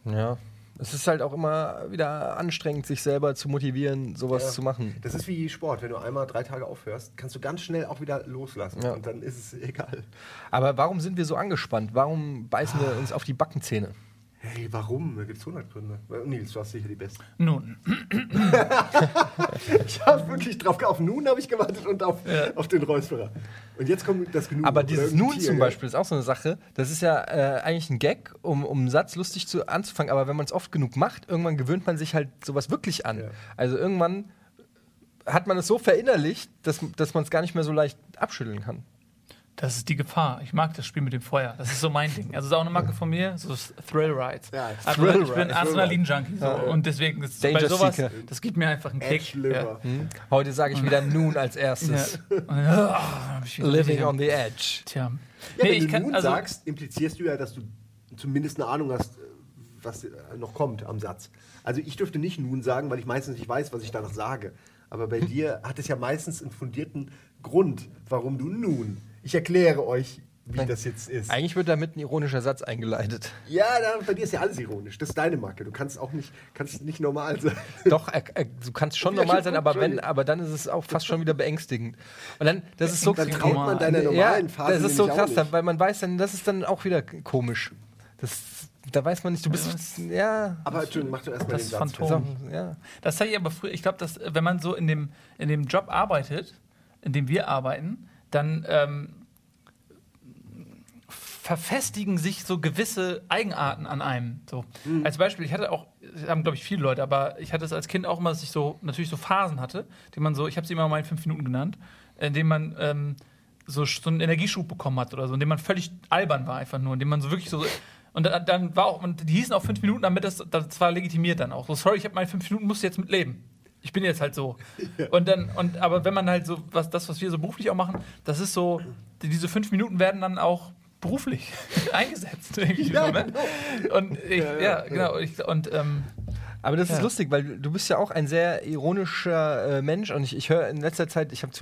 Ja. Es ist halt auch immer wieder anstrengend, sich selber zu motivieren, sowas Ja. zu machen. Das ist wie Sport. Wenn du einmal drei Tage aufhörst, kannst du ganz schnell auch wieder loslassen. Ja. Und dann ist es egal. Aber warum sind wir so angespannt? Warum beißen wir uns auf die Backenzähne? Hey, warum? Da gibt es 100 Gründe. Nils, du hast sicher die besten. Nun, Ich habe wirklich drauf Auf Nun habe ich gewartet und auf, auf den Räusperer. Und jetzt kommt das Genug. Aber dieses Nun Tier, zum? Beispiel ist auch so eine Sache. Das ist ja äh, eigentlich ein Gag, um, um einen Satz lustig zu, anzufangen. Aber wenn man es oft genug macht, irgendwann gewöhnt man sich halt sowas wirklich an. Ja. Also irgendwann hat man es so verinnerlicht, dass, dass man es gar nicht mehr so leicht abschütteln kann. Das ist die Gefahr. Ich mag das Spiel mit dem Feuer. Das ist so mein Ding. Also, das ist auch eine Marke von mir, so Thrill Rides. Ja, also, Thrill ich bin Ride. Adrenalin-Junkie. So. Und deswegen, ist bei sowas, Seeker. das gibt mir einfach einen Kick. Edge Liver. Heute sage ich wieder Nun als Ja. erstes. Ja. Dann, ah, ich wieder Living on the edge. Tja. Ja, Nee, wenn ich du kann, nun also, sagst, implizierst du ja, dass du zumindest eine Ahnung hast, äh, was äh, noch kommt am Satz. Also ich dürfte nicht nun sagen, weil ich meistens nicht weiß, was ich danach sage. Aber bei dir hat es ja meistens einen fundierten Grund, warum du nun. Ich erkläre euch, wie das jetzt ist. Eigentlich wird damit ein ironischer Satz eingeleitet. Ja, da, bei dir ist ja alles ironisch. Das ist deine Marke. Du kannst auch nicht, kannst nicht normal sein. Doch, äh, äh, du kannst schon Ja, normal sein, aber, wenn, aber dann ist es auch fast schon wieder beängstigend. Und dann, das ist so Dann traut normal. man deiner ja, normalen Phase das ist so krass, nicht. weil man weiß dann, das ist dann auch wieder komisch. Das, da weiß man nicht, du bist, ja, Aber Entschuldigung, mach doch erstmal Das den Satz. Phantom. so, ja. Das zeige ich aber früher. Ich glaube, dass wenn man so in dem, in dem Job arbeitet, in dem wir arbeiten, dann ähm, verfestigen sich so gewisse Eigenarten an einem. So. Mhm. Als Beispiel, ich hatte auch, das haben glaube ich viele Leute, aber ich hatte es als Kind auch immer, dass ich so natürlich so Phasen hatte, die man so, ich habe sie immer mal in fünf Minuten genannt, in denen man ähm, so, so einen Energieschub bekommen hat oder so, in dem man völlig albern war einfach nur, in dem man so wirklich so und dann, war auch, und die hießen auch fünf Minuten, damit das, das war legitimiert dann auch. So, sorry, ich habe meine fünf Minuten, musst du jetzt mit leben. Ich bin jetzt halt so. Und dann, und aber wenn man halt so, was das, was wir so beruflich auch machen, das ist so, die- diese fünf Minuten werden dann auch beruflich eingesetzt. irgendwie Ja, so, ne? Und ich, Ja, ja, ja, genau. Ich, und ähm, Aber das ist lustig, weil du bist ja auch ein sehr ironischer äh, Mensch und ich, ich höre in letzter Zeit, ich habe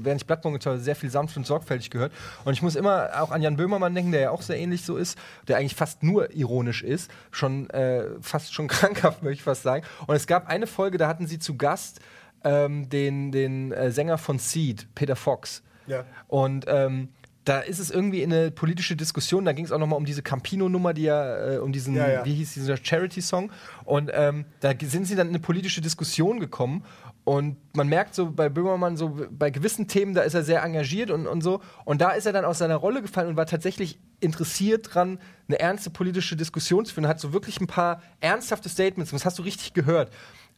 während ich Blattmonitor sehr viel sanft und sorgfältig gehört und ich muss immer auch an Jan Böhmermann denken, der ja auch sehr ähnlich so ist, der eigentlich fast nur ironisch ist, schon äh, fast schon krankhaft möchte ich fast sagen. Und es gab eine Folge, da hatten sie zu Gast ähm, den, den äh, Sänger von Seed, Peter Fox. Ja. Und ähm, da ist es irgendwie in eine politische Diskussion. Da ging es auch nochmal um diese Campino-Nummer, die ja, äh, um diesen, Ja, ja. wie hieß dieser Charity-Song. Und ähm, da sind sie dann in eine politische Diskussion gekommen. Und man merkt so bei Böhmermann, so bei gewissen Themen, da ist er sehr engagiert und, und so. Und da ist er dann aus seiner Rolle gefallen und war tatsächlich interessiert dran, eine ernste politische Diskussion zu führen. Hat so wirklich ein paar ernsthafte Statements. Und das hast du richtig gehört.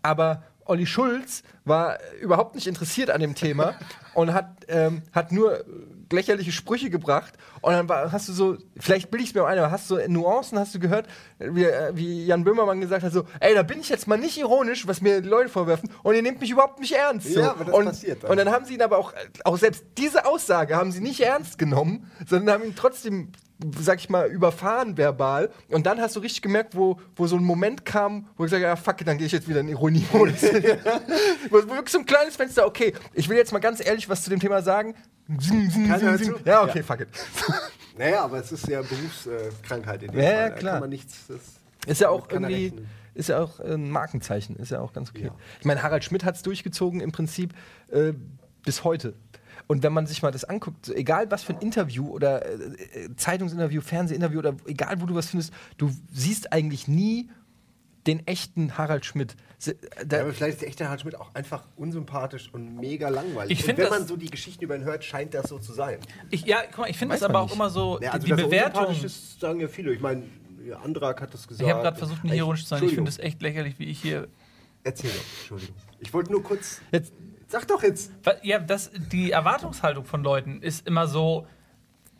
Aber Olli Schulz war überhaupt nicht interessiert an dem Thema und hat, ähm, hat nur lächerliche Sprüche gebracht. Und dann war, hast du so, vielleicht bilde ich es mir auch ein, aber hast du so Nuancen, hast du gehört, wie, äh, wie Jan Böhmermann gesagt hat, so, ey, da bin ich jetzt mal nicht ironisch, was mir Leute vorwerfen, und ihr nehmt mich überhaupt nicht ernst. So. Ja, aber das und, passiert dann. Und dann haben sie ihn aber auch, auch selbst diese Aussage haben sie nicht ernst genommen, sondern haben ihn trotzdem sag ich mal, überfahren verbal. Und dann hast du richtig gemerkt, wo, wo so ein Moment kam, wo ich sage, ja, fuck, it, dann gehe ich jetzt wieder in Ironie-Modus. wirklich so ein kleines Fenster, okay, ich will jetzt mal ganz ehrlich was zu dem Thema sagen. Zing, zing, Keiner zing, hört zing. zu? Ja, okay, fuck it. Naja, aber es ist ja Berufskrankheit in dem Ja, Fall. ja, Da klar. kann man nichts. Ist ja auch irgendwie, ist ja auch ein Markenzeichen, ist ja auch ganz okay. Ja. Ich meine, Harald Schmidt hat es durchgezogen im Prinzip äh, bis heute. Und wenn man sich mal das anguckt, so egal was für ein Interview oder äh, äh, Zeitungsinterview, Fernsehinterview oder egal wo du was findest, du siehst eigentlich nie den echten Harald Schmidt. Äh, Da, Ja, aber vielleicht ist der echte Harald Schmidt auch einfach unsympathisch und mega langweilig. Ich und wenn man so die Geschichten über ihn hört, scheint das so zu sein. Ich, ja, guck mal, ich finde das aber man auch nicht. immer so, Ja, also die dass er Bewertung. unsympathisch ist, sagen ja viele. Ich meine, Andrak hat das gesagt. Ich habe gerade versucht, nicht Ich- ironisch zu sein. Ich finde es echt lächerlich, wie ich hier. Erzähl doch, Entschuldigung. Ich wollte nur kurz. jetzt, Sag doch jetzt. Ja, das, die Erwartungshaltung von Leuten ist immer so.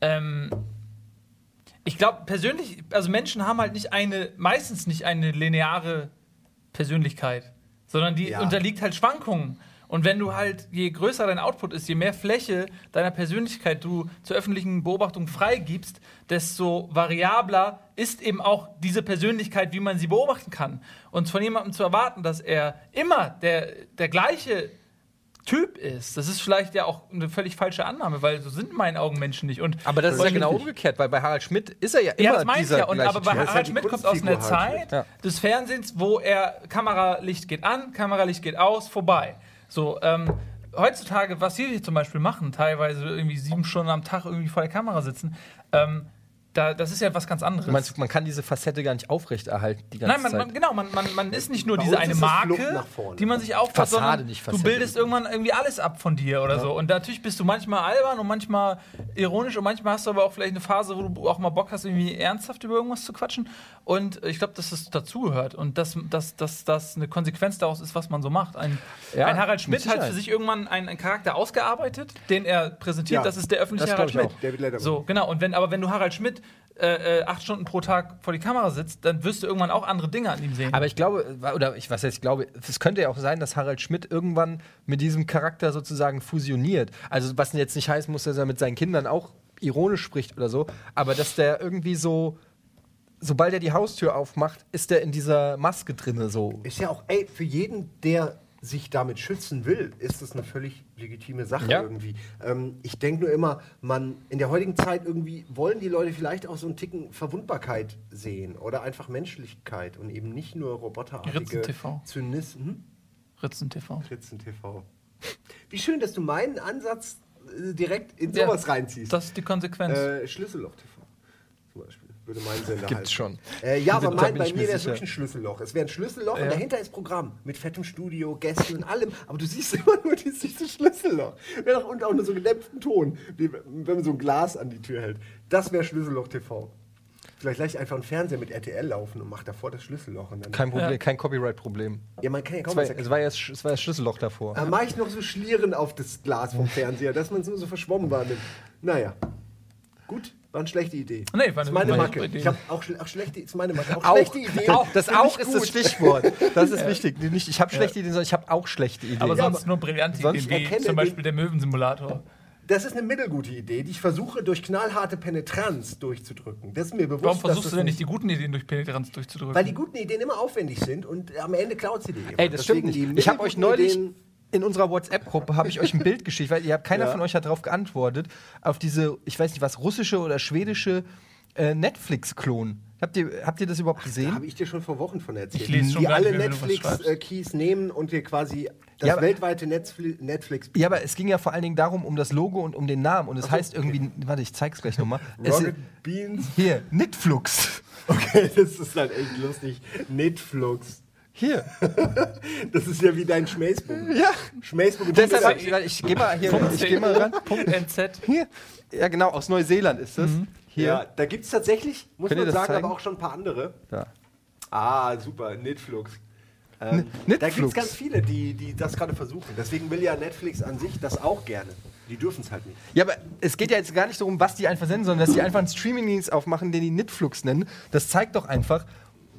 Ähm, ich glaube persönlich, also Menschen haben halt nicht eine, meistens nicht eine lineare Persönlichkeit, sondern die Ja. unterliegt halt Schwankungen. Und wenn du halt, je größer dein Output ist, je mehr Fläche deiner Persönlichkeit du zur öffentlichen Beobachtung freigibst, desto variabler ist eben auch diese Persönlichkeit, wie man sie beobachten kann. Und von jemandem zu erwarten, dass er immer der, der gleiche Typ ist, das ist vielleicht ja auch eine völlig falsche Annahme, weil so sind in meinen Augen Menschen nicht. Und aber das ist ja genau umgekehrt, weil bei Harald Schmidt ist er ja immer ja, das meine ich dieser ja. Und, gleiche aber bei Harald halt Schmidt kommt aus einer Harald Zeit. Ja. des Fernsehens, wo er Kameralicht geht an, Kameralicht geht aus, vorbei. So, ähm, heutzutage, was wir hier zum Beispiel machen, teilweise irgendwie sieben Stunden am Tag irgendwie vor der Kamera sitzen, ähm, da, das ist ja was ganz anderes. Du meinst, man kann diese Facette gar nicht aufrechterhalten die ganze Nein, man, Zeit. man, genau, man, man, man ist nicht nur Bei diese eine Marke, die man sich aufbaut, Fassade, sondern nicht du bildest irgendwann irgendwie alles ab von dir oder so. Und natürlich bist du manchmal albern und manchmal ironisch und manchmal hast du aber auch vielleicht eine Phase, wo du auch mal Bock hast, irgendwie ernsthaft über irgendwas zu quatschen. Und ich glaube, dass das dazugehört und dass das dass, dass eine Konsequenz daraus ist, was man so macht. Ein, Ja, ein Harald Schmidt hat für sich irgendwann einen, einen Charakter ausgearbeitet, den er präsentiert. Ja, das ist der öffentliche das Harald Schmidt. auch. David Letterman. So, genau. Und wenn, aber wenn du Harald Schmidt äh, äh, acht Stunden pro Tag vor die Kamera sitzt, dann wirst du irgendwann auch andere Dinge an ihm sehen. Aber ich glaube, oder ich was heißt, ich glaube, es könnte ja auch sein, dass Harald Schmidt irgendwann mit diesem Charakter sozusagen fusioniert. Also was jetzt nicht heißen muss, dass er mit seinen Kindern auch ironisch spricht oder so, aber dass der irgendwie so, sobald er die Haustür aufmacht, ist der in dieser Maske drinne so. Ist ja auch, ey, für jeden, der sich damit schützen will, ist das eine völlig legitime Sache Ja. irgendwie. Ähm, ich denke nur immer, man in der heutigen Zeit irgendwie wollen die Leute vielleicht auch so einen Ticken Verwundbarkeit sehen oder einfach Menschlichkeit und eben nicht nur roboterartige. Zynismen. Ritzen TV. Ritzen TV. Wie schön, dass du meinen Ansatz äh, direkt in Ja, sowas reinziehst. Das ist die Konsequenz. Äh, Schlüsselloch TV zum Beispiel. Würde mein Sender Gibt's heißen. schon. Äh, ja, aber mein, bei ich mir wäre es wirklich ein Schlüsselloch. Es wäre ein Schlüsselloch Ja. und dahinter ist Programm mit fettem Studio, Gästen und allem. Aber du siehst immer nur dieses, dieses Schlüsselloch. Wäre doch- Und auch nur so gedämpften Ton, wie wenn man so ein Glas an die Tür hält. Das wäre Schlüsselloch TV. Vielleicht gleich einfach einen Fernseher mit RTL laufen und mach davor das Schlüsselloch. Und dann Kein Problem, Ja. kein Copyright-Problem. ja, man kann ja Es kaum war, was es war ja das Sch- es war das Schlüsselloch davor. Da mache ich noch so Schlieren auf das Glas vom Fernseher, dass man es nur so verschwommen wahrnimmt. Naja. Gut, war eine schlechte Idee. Nee, war eine meine Macke. Idee. Ich habe auch, schle auch schlechte, ist meine Macke. Auch, Auch, schlechte Ideen. auch, das auch ist das gut. Stichwort. Das ist wichtig. Nicht, ich habe schlechte Ideen, sondern ich habe auch schlechte Ideen. aber sonst nur brillante sonst Ideen, wie zum Beispiel der Möwensimulator. Das ist eine mittelgute Idee, die ich versuche durch knallharte Penetranz durchzudrücken. Das ist mir bewusst. Warum versuchst das du denn nicht die guten Ideen durch Penetranz durchzudrücken? Weil die guten Ideen immer aufwendig sind und am Ende klaut sie dir jemand. Ey, das stimmt Deswegen nicht. die Ich habe euch neulich Ideen- in unserer WhatsApp-Gruppe habe ich euch ein Bild geschickt, weil ihr habt keiner Ja. von euch hat darauf geantwortet auf diese, ich weiß nicht was, russische oder schwedische äh, Netflix-Klon. Habt ihr, habt ihr das überhaupt gesehen? habe ich dir schon vor Wochen von erzählt. Ich lese schon die alle. Netflix-Keys nehmen und dir quasi das Ja, weltweite Netflix. Netflix Ja, aber es ging ja vor allen Dingen darum, um das Logo und um den Namen. Und es heißt irgendwie, warte, ich zeig's gleich nochmal. Es- Rocket Beans. Hier, Nitflux. Okay, das ist halt echt lustig. Netflix. Hier. Das ist ja wie dein Schmäßbuch. Ja. Schmäßbuch. Deshalb hab ich, ich gehe mal hier, ich geh mal ran. Punkt NZ. Hier. Ja, genau, aus Neuseeland ist das. Hier. Ja, da gibt es tatsächlich, muss Könnt man sagen, zeigen? aber auch schon ein paar andere. Da. Ah, super, Netflix. Ähm, Netflix. da gibt es ganz viele, die, die das gerade versuchen. Deswegen will ja Netflix an sich das auch gerne. Die dürfen es halt nicht. Ja, aber es geht ja jetzt gar nicht darum, was die einfach senden, sondern dass die einfach einen Streaming-Dienst aufmachen, den die Nitflux nennen. Das zeigt doch einfach,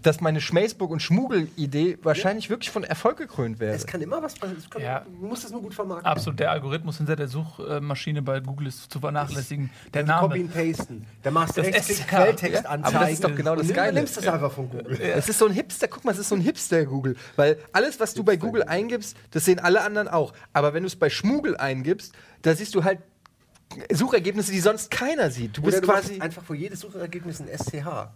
dass meine Schmaceburg- und Schmuggel-Idee wahrscheinlich wirklich von Erfolg gekrönt wäre. Es kann immer was passieren. Ja. Du musst es nur gut vermarkten. Absolut, der Algorithmus hinter der Suchmaschine bei Google ist zu vernachlässigen. Der Copy Name. and pasten. Da machst du Das ja. Quelltext Ja, anzeigen. aber das ist doch genau das Geile. Du nimmst das einfach von Google. Es ist so ein Hipster, guck mal, es ist so ein Hipster-Google. Weil alles, was du bei Google eingibst, das sehen alle anderen auch. Aber wenn du es bei Schmuggel eingibst, da siehst du halt Suchergebnisse, die sonst keiner sieht. Du Oder bist du quasi. einfach vor jedes Suchergebnis ein SCH.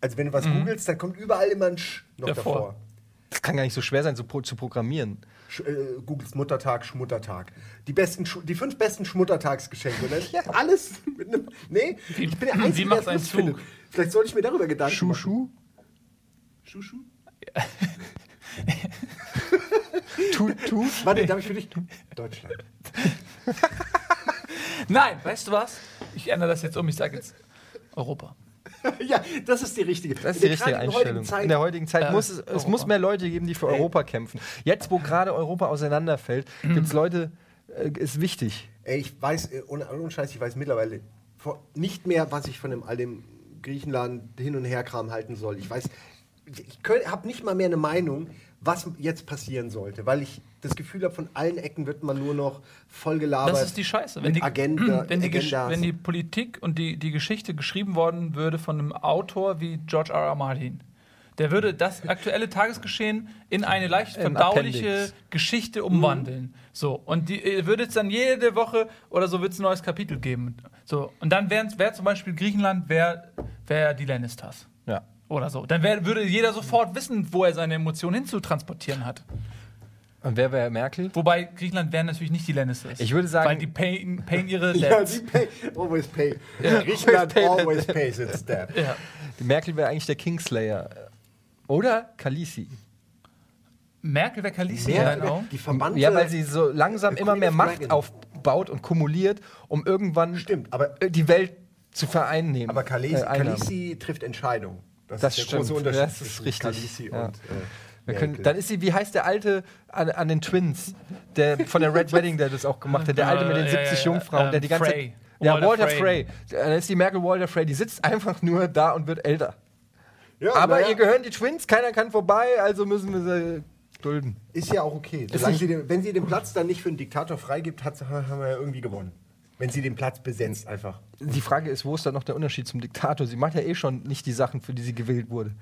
Also wenn du was googelst, dann kommt überall immer ein Sch noch Davor. davor. Das kann gar nicht so schwer sein, so pro, zu programmieren. Sch äh, Googles Muttertag, Schmuttertag. Die, besten Schu die fünf besten Schmuttertagsgeschenke. Und dann alles mit einem. Nee, Wie- ich bin der wie Einzige, macht der ein das lustig findet. Zug? Vielleicht sollte ich mir darüber Gedanken Schuh, machen. Schuh. Schuh, Schuh? Tu, tu. Warte, darf ich für dich? Deutschland. Nein, weißt du was? Ich ändere das jetzt um. Ich sage jetzt Europa. ja, das ist die richtige. Das ist die richtige Einstellung. In der heutigen Zeit Ja, muss es, es muss mehr Leute geben, die für Europa kämpfen. Jetzt, wo gerade Europa auseinanderfällt, gibt es Leute, äh, ist wichtig. Ey, ich weiß, äh, ohne, ohne Scheiß, ich weiß mittlerweile vor, nicht mehr, was ich von dem, all dem Griechenland hin und her Kram halten soll. Ich weiß, ich habe nicht mal mehr eine Meinung, was jetzt passieren sollte, weil ich das Gefühl habe, von allen Ecken wird man nur noch voll gelabert. Das ist die Scheiße. Wenn die, Agenda, wenn, die wenn die Politik und die, die Geschichte geschrieben worden würde von einem Autor wie George R. R. Martin, der würde das aktuelle Tagesgeschehen in eine leicht verdauliche Appendix. Geschichte umwandeln. So, und die äh, würde es dann jede Woche oder so wird es ein neues Kapitel geben. So, und dann wäre wär zum Beispiel Griechenland wär, wär die Lannisters. Ja. Oder so. Dann wär, würde jeder sofort wissen, wo er seine Emotionen hinzutransportieren hat. Und wer wäre Merkel? Wobei Griechenland wären natürlich nicht die Lannisters. Ich würde sagen- Weil die payen, payen ihre ja, Debts. die pay, always pay. Griechenland pay. always pays its debt. Ja. Die Merkel wäre eigentlich der Kingslayer. Oder Kalisi. Merkel wäre Kalisi in deinen wär- Augen? die verbannte. Ja, weil sie so langsam immer mehr Macht Dragon. aufbaut und kumuliert, um irgendwann Stimmt, aber, die Welt zu vereinnehmen. aber Kalisi, Äh. Kalisi trifft Entscheidungen. Das, Das ist der große stimmt. Unterschied Das ist zwischen richtig. Kalisi Ja. und. Äh, Wir können, dann ist sie, wie heißt der alte an, an den Twins, der von der Red Wedding, der das auch gemacht hat, der alte mit den Äh, 70 ja, ja, Jungfrauen, ähm, der die ganze Frey. Ja, Walter Walter, Frey. Frey. Dann ist die Merkel Walter Frey, die sitzt einfach nur da und wird älter. Ja, Aber naja. ihr gehören die Twins, keiner kann vorbei, also müssen wir sie dulden. Ist ja auch okay. Sie den, wenn sie den Platz dann nicht für einen Diktator freigibt, hat, haben wir ja irgendwie gewonnen. Wenn sie den Platz besetzt, einfach. Die Frage ist, wo ist dann noch der Unterschied zum Diktator? Sie macht ja eh schon nicht die Sachen, für die sie gewählt wurde.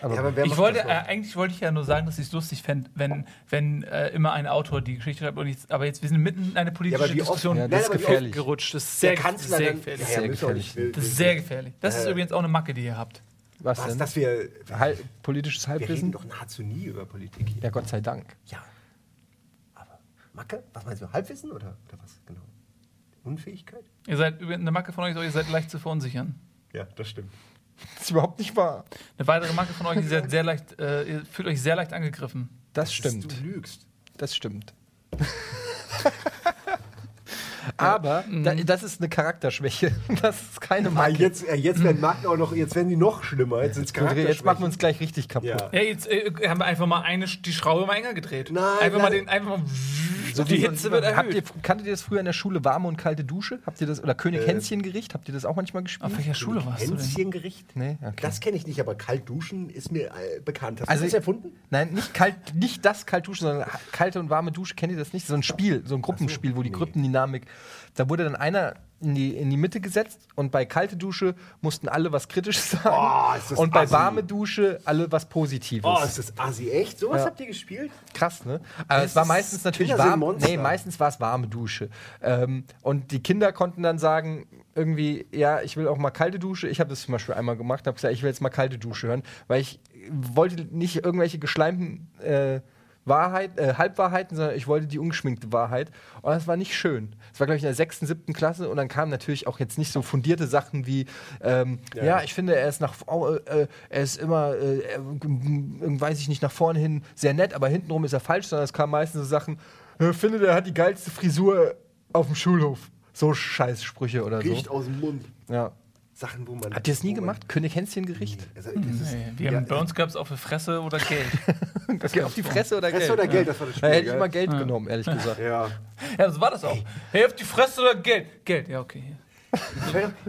Aber, Ja, aber wer Ich wollte, äh, eigentlich wollte ich ja nur sagen, dass ich es lustig fände, wenn, wenn äh, immer ein Autor die Geschichte schreibt. Und ich, aber jetzt, wir sind mitten in eine politische Ja, aber wie oft- Diskussion Ja, das ist gefährlich. gerutscht. Das ist sehr, Kanzler sehr dann, gefährlich. Sehr gefährlich. Das ist sehr gefährlich. Das ist Äh, übrigens auch eine Macke, die ihr habt. was, Was, denn? dass wir. Hal politisches Wir reden Halbwissen? doch nahezu nie über Politik hier. Ja, Gott sei Dank. Ja. Aber Macke? Was meinst du? Halbwissen oder, oder was genau? Unfähigkeit? Ihr seid eine Macke von euch, ist, ihr seid leicht zu verunsichern. Ja, das stimmt. Das ist überhaupt nicht wahr. Eine weitere Macke von euch, ihr seid sehr leicht, äh, ihr fühlt euch sehr leicht angegriffen. Das stimmt. Du lügst. Das stimmt. Aber da, das ist eine Charakterschwäche. Das ist keine Ah, Macke. jetzt, äh, jetzt werden Marken auch noch, jetzt werden die noch schlimmer. Jetzt sind's Gut, jetzt machen wir uns gleich richtig kaputt. Ja. Ja, jetzt äh, haben wir einfach mal eine, die Schraube mal enger gedreht. Nein, einfach mal nein. den, einfach mal So Die Hitze wird Habt ihr, erhöht. kanntet ihr das früher in der Schule, warme und kalte Dusche? Habt ihr das, oder König Hänschengericht? Habt ihr das auch manchmal gespielt? Auf welcher Schule warst du denn? Hänschengericht? Nee, okay. Das kenne ich nicht, aber kalt duschen ist mir äh, bekannt. Hast Also du das ich- erfunden? Nein, nicht kalt, nicht das kalt duschen, sondern ha- kalte und warme Dusche. Kennt ihr das nicht? So ein Spiel, so ein Gruppenspiel, wo die. Gruppendynamik. Da wurde dann einer in die, in die Mitte gesetzt und bei kalte Dusche mussten alle was Kritisches sagen. Oh, ist das und bei assi. warme Dusche alle was Positives. Oh, ist das assi. Echt? Sowas Ja. habt ihr gespielt? Krass, ne? Aber Das es war ist- meistens natürlich warm. Nee, meistens war es warme Dusche. Ähm, und die Kinder konnten dann sagen, irgendwie, ja, ich will auch mal kalte Dusche. Ich habe das zum Beispiel einmal gemacht, habe gesagt, ich will jetzt mal kalte Dusche hören, weil ich wollte nicht irgendwelche geschleimten äh, Wahrheit, äh, Halbwahrheiten, sondern ich wollte die ungeschminkte Wahrheit. Und das war nicht schön. Das war, glaube ich, in der sechsten, siebten Klasse und dann kamen natürlich auch jetzt nicht so fundierte Sachen wie, ähm, ja. Ja. ich finde, er ist nach, äh, äh, er ist immer, äh, äh, weiß ich nicht, nach vorne hin sehr nett, aber hintenrum ist er falsch, sondern es kamen meistens so Sachen, ich finde, der hat die geilste Frisur auf dem Schulhof. So Scheißsprüche oder Riecht so. aus dem Mund. Ja. Sachen, wo man. Habt ihr das nie gemacht? König Hänschengericht? Also, das ist, Nee, wir ja, haben, bei uns gab es auch für Fresse oder Geld. Okay, auf die Fresse oder Fresse Geld? oder Geld, das war das Da Spiel. hätte ich mal Geld genommen, ehrlich gesagt. Ja. ja, so war das auch. Hey, auf die Fresse oder Geld? Geld, ja, okay.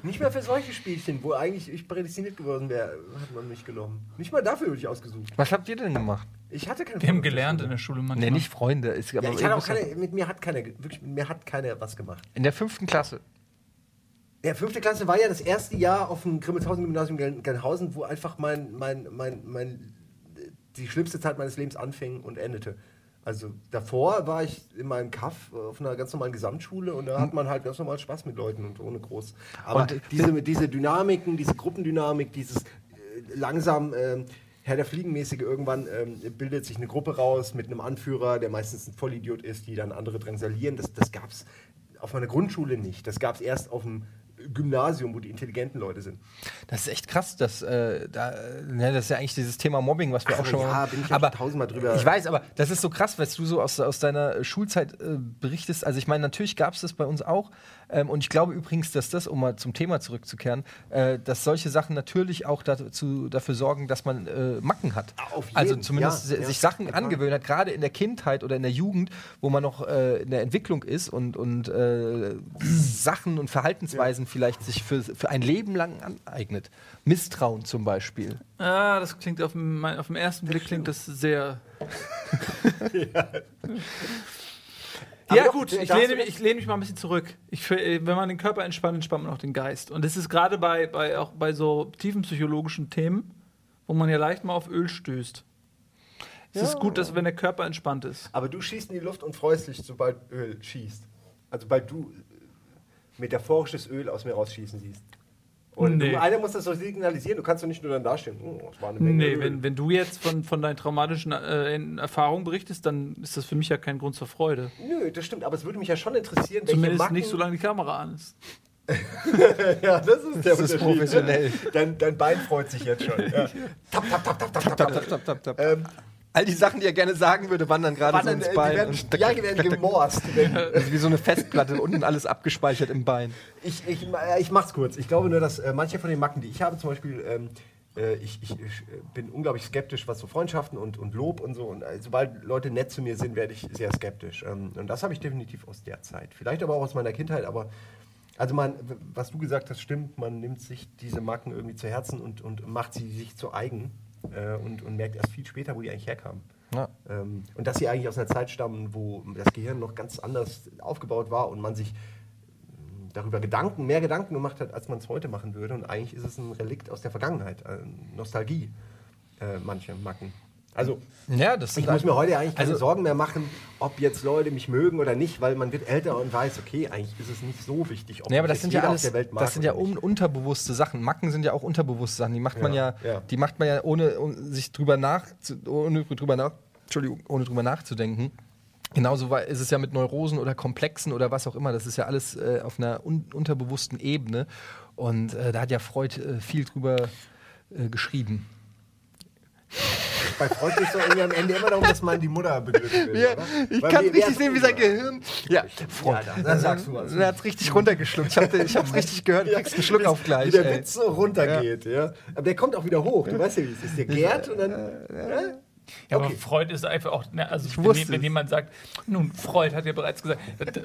Nicht mal für solche Spielchen, wo eigentlich ich prädestiniert geworden wäre, hat man mich genommen. Nicht mal dafür wurde ich ausgesucht. Was habt ihr denn gemacht? Ich hatte keine Wir haben gelernt in der Schule manchmal. Nee, nicht Freunde. Ist, Ja, ich hatte auch keine, mit mir hat keiner, wirklich, mit mir hat keiner was gemacht. In der fünften Klasse. Ja, fünfte Klasse war ja das erste Jahr auf dem Grimmelshausen-Gymnasium Gelnhausen, wo einfach mein, mein, mein, mein, die schlimmste Zeit meines Lebens anfing und endete. Also davor war ich in meinem Kaff äh, auf einer ganz normalen Gesamtschule und da hat man halt ganz normal Spaß mit Leuten und ohne groß. Aber Und, äh, diese, diese Dynamiken, diese Gruppendynamik, dieses äh, langsam ähm, Herr der Fliegenmäßige, irgendwann ähm, bildet sich eine Gruppe raus mit einem Anführer, der meistens ein Vollidiot ist, die dann andere drangsalieren. Das, das gab es auf meiner Grundschule nicht. Das gab es erst auf dem Gymnasium, wo die intelligenten Leute sind. Das ist echt krass, dass äh, da, äh, ne, das ist ja eigentlich dieses Thema Mobbing, was wir Ach, auch schon ja, bin ich aber tausendmal drüber- Ich weiß, aber das ist so krass, was du so aus, aus deiner Schulzeit äh, berichtest. Also ich meine, natürlich gab es das bei uns auch. Ähm, und ich glaube übrigens, dass das, um mal zum Thema zurückzukehren, äh, dass solche Sachen natürlich auch dazu, dafür sorgen, dass man äh, Macken hat. Auf jeden, also zumindest ja, si- ja, sich Sachen total. angewöhnt hat, gerade in der Kindheit oder in der Jugend, wo man noch äh, in der Entwicklung ist und, und äh, Sachen und Verhaltensweisen vielleicht sich für, für ein Leben lang aneignet. Misstrauen zum Beispiel. Ah, das klingt auf dem, auf dem ersten Blick klingt das sehr. Aber ja, doch, gut, ich lehne, mich, ich lehne mich mal ein bisschen zurück. Ich, äh, wenn man den Körper entspannt, entspannt man auch den Geist. Und das ist gerade bei, bei, auch bei so tiefen psychologischen Themen, wo man ja leicht mal auf Öl stößt. Es ist gut, dass wenn der Körper entspannt ist. Aber du schießt in die Luft und freust dich, sobald Öl schießt. Also sobald du metaphorisches Öl aus mir rausschießen siehst. Und Nee. einer muss das doch signalisieren. Du kannst doch nicht nur dann dastehen. Oh, das war eine Menge Nee, wenn, wenn du jetzt von, von deinen traumatischen äh, Erfahrungen berichtest, dann ist das für mich ja kein Grund zur Freude. Nö, das stimmt. Aber es würde mich ja schon interessieren, Zumindest Macken... nicht, solange die Kamera an ist. Ja, das ist der Das ist Unterschied. professionell. Dein, dein Bein freut sich jetzt schon. Ja. Tap, tap, tap, tap, tap, tap, tap. tap, tap, tap. Ähm, All die Sachen, die er gerne sagen würde, wandern gerade so ins äh, die Bein. werden, und- ja, die werden gemorst. Ist wie so eine Festplatte, unten alles abgespeichert im Bein. Ich, ich, äh, ich mach's kurz. Ich glaube nur, dass äh, manche von den Macken, die ich habe, zum Beispiel, ähm, äh, ich, ich, ich äh, bin unglaublich skeptisch, was so Freundschaften und, und Lob und so. Und äh, sobald Leute nett zu mir sind, werde ich sehr skeptisch. Ähm, und das habe ich definitiv aus der Zeit. Vielleicht aber auch aus meiner Kindheit, aber. Also man, was du gesagt hast, stimmt, man nimmt sich diese Macken irgendwie zu Herzen und, und macht sie sich zu eigen äh, und, und merkt erst viel später, wo die eigentlich herkamen. Ja. Ähm, und dass sie eigentlich aus einer Zeit stammen, wo das Gehirn noch ganz anders aufgebaut war und man sich ähm, darüber Gedanken, mehr Gedanken gemacht hat, als man es heute machen würde. Und eigentlich ist es ein Relikt aus der Vergangenheit, äh, Nostalgie, äh, manche Macken. Also Ja, das ich muss mir heute eigentlich keine Also- Sorgen mehr machen, ob jetzt Leute mich mögen oder nicht, weil man wird älter und weiß, okay, eigentlich ist es nicht so wichtig, ob Ja, aber das sind ja alles, auf der Welt mag das sind ja un unterbewusste Sachen. Macken sind ja auch unterbewusste Sachen. Die macht man ja, Ja, ja. die macht man ja ohne um, sich drüber nach, ohne drüber nach, Entschuldigung, ohne drüber nachzudenken. Genauso ist es ja mit Neurosen oder Komplexen oder was auch immer. Das ist ja alles äh, auf einer un unterbewussten Ebene. Und äh, da hat ja Freud äh, viel drüber äh, geschrieben. Bei Freud geht es doch irgendwie am Ende immer darum, dass man die Mutter will. oder? ich Weil kann wer richtig sehen, wie sein? Gehirn. Ja, Freud. Ja, dann- dann sagst du was. Er hat es richtig runtergeschluckt. Ich habe es richtig gehört. Du kriegst einen Schluck auf gleich. Wie der ey. Witz so runtergeht, ja. Aber der kommt auch wieder hoch. Du weißt ja, wie es ist. Der gärt und dann. Ja? Okay. aber Freud ist einfach auch, ne, also wenn, wusste wenn jemand sagt, nun, Freud hat ja bereits gesagt,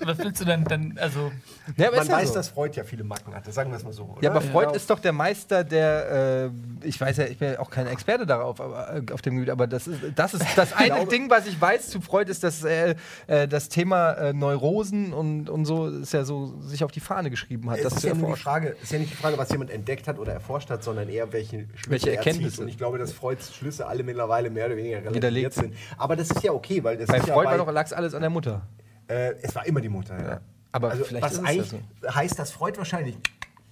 was willst du denn dann, also, Ja, Man weiß, so. dass Freud ja viele Macken hatte, sagen wir es mal so. Oder? Ja, aber Freud Ja. ist doch der Meister der, äh, ich weiß ja, ich bin ja auch kein Experte darauf, aber, äh, auf dem Gebiet, aber das ist das, ist das eine glaube- Ding, was ich weiß zu Freud, ist, dass äh, äh, das Thema äh, Neurosen und, und so ist ja so sich auf die Fahne geschrieben hat. Es das ist ja, nur die. Frage, ist ja nicht die Frage, was jemand entdeckt hat oder erforscht hat, sondern eher welche Schlüsse Welche er Erkenntnisse. zieht. Und ich glaube, dass Freuds Schlüsse alle mittlerweile mehr oder weniger relativiert Widerlegt sind. Aber das ist ja okay, weil das Bei ist ja Freud bei, war doch lag's alles an der Mutter. äh, es war immer die Mutter. Ja. Ja. Aber also, vielleicht was ist eigentlich ja heißt, dass Freud wahrscheinlich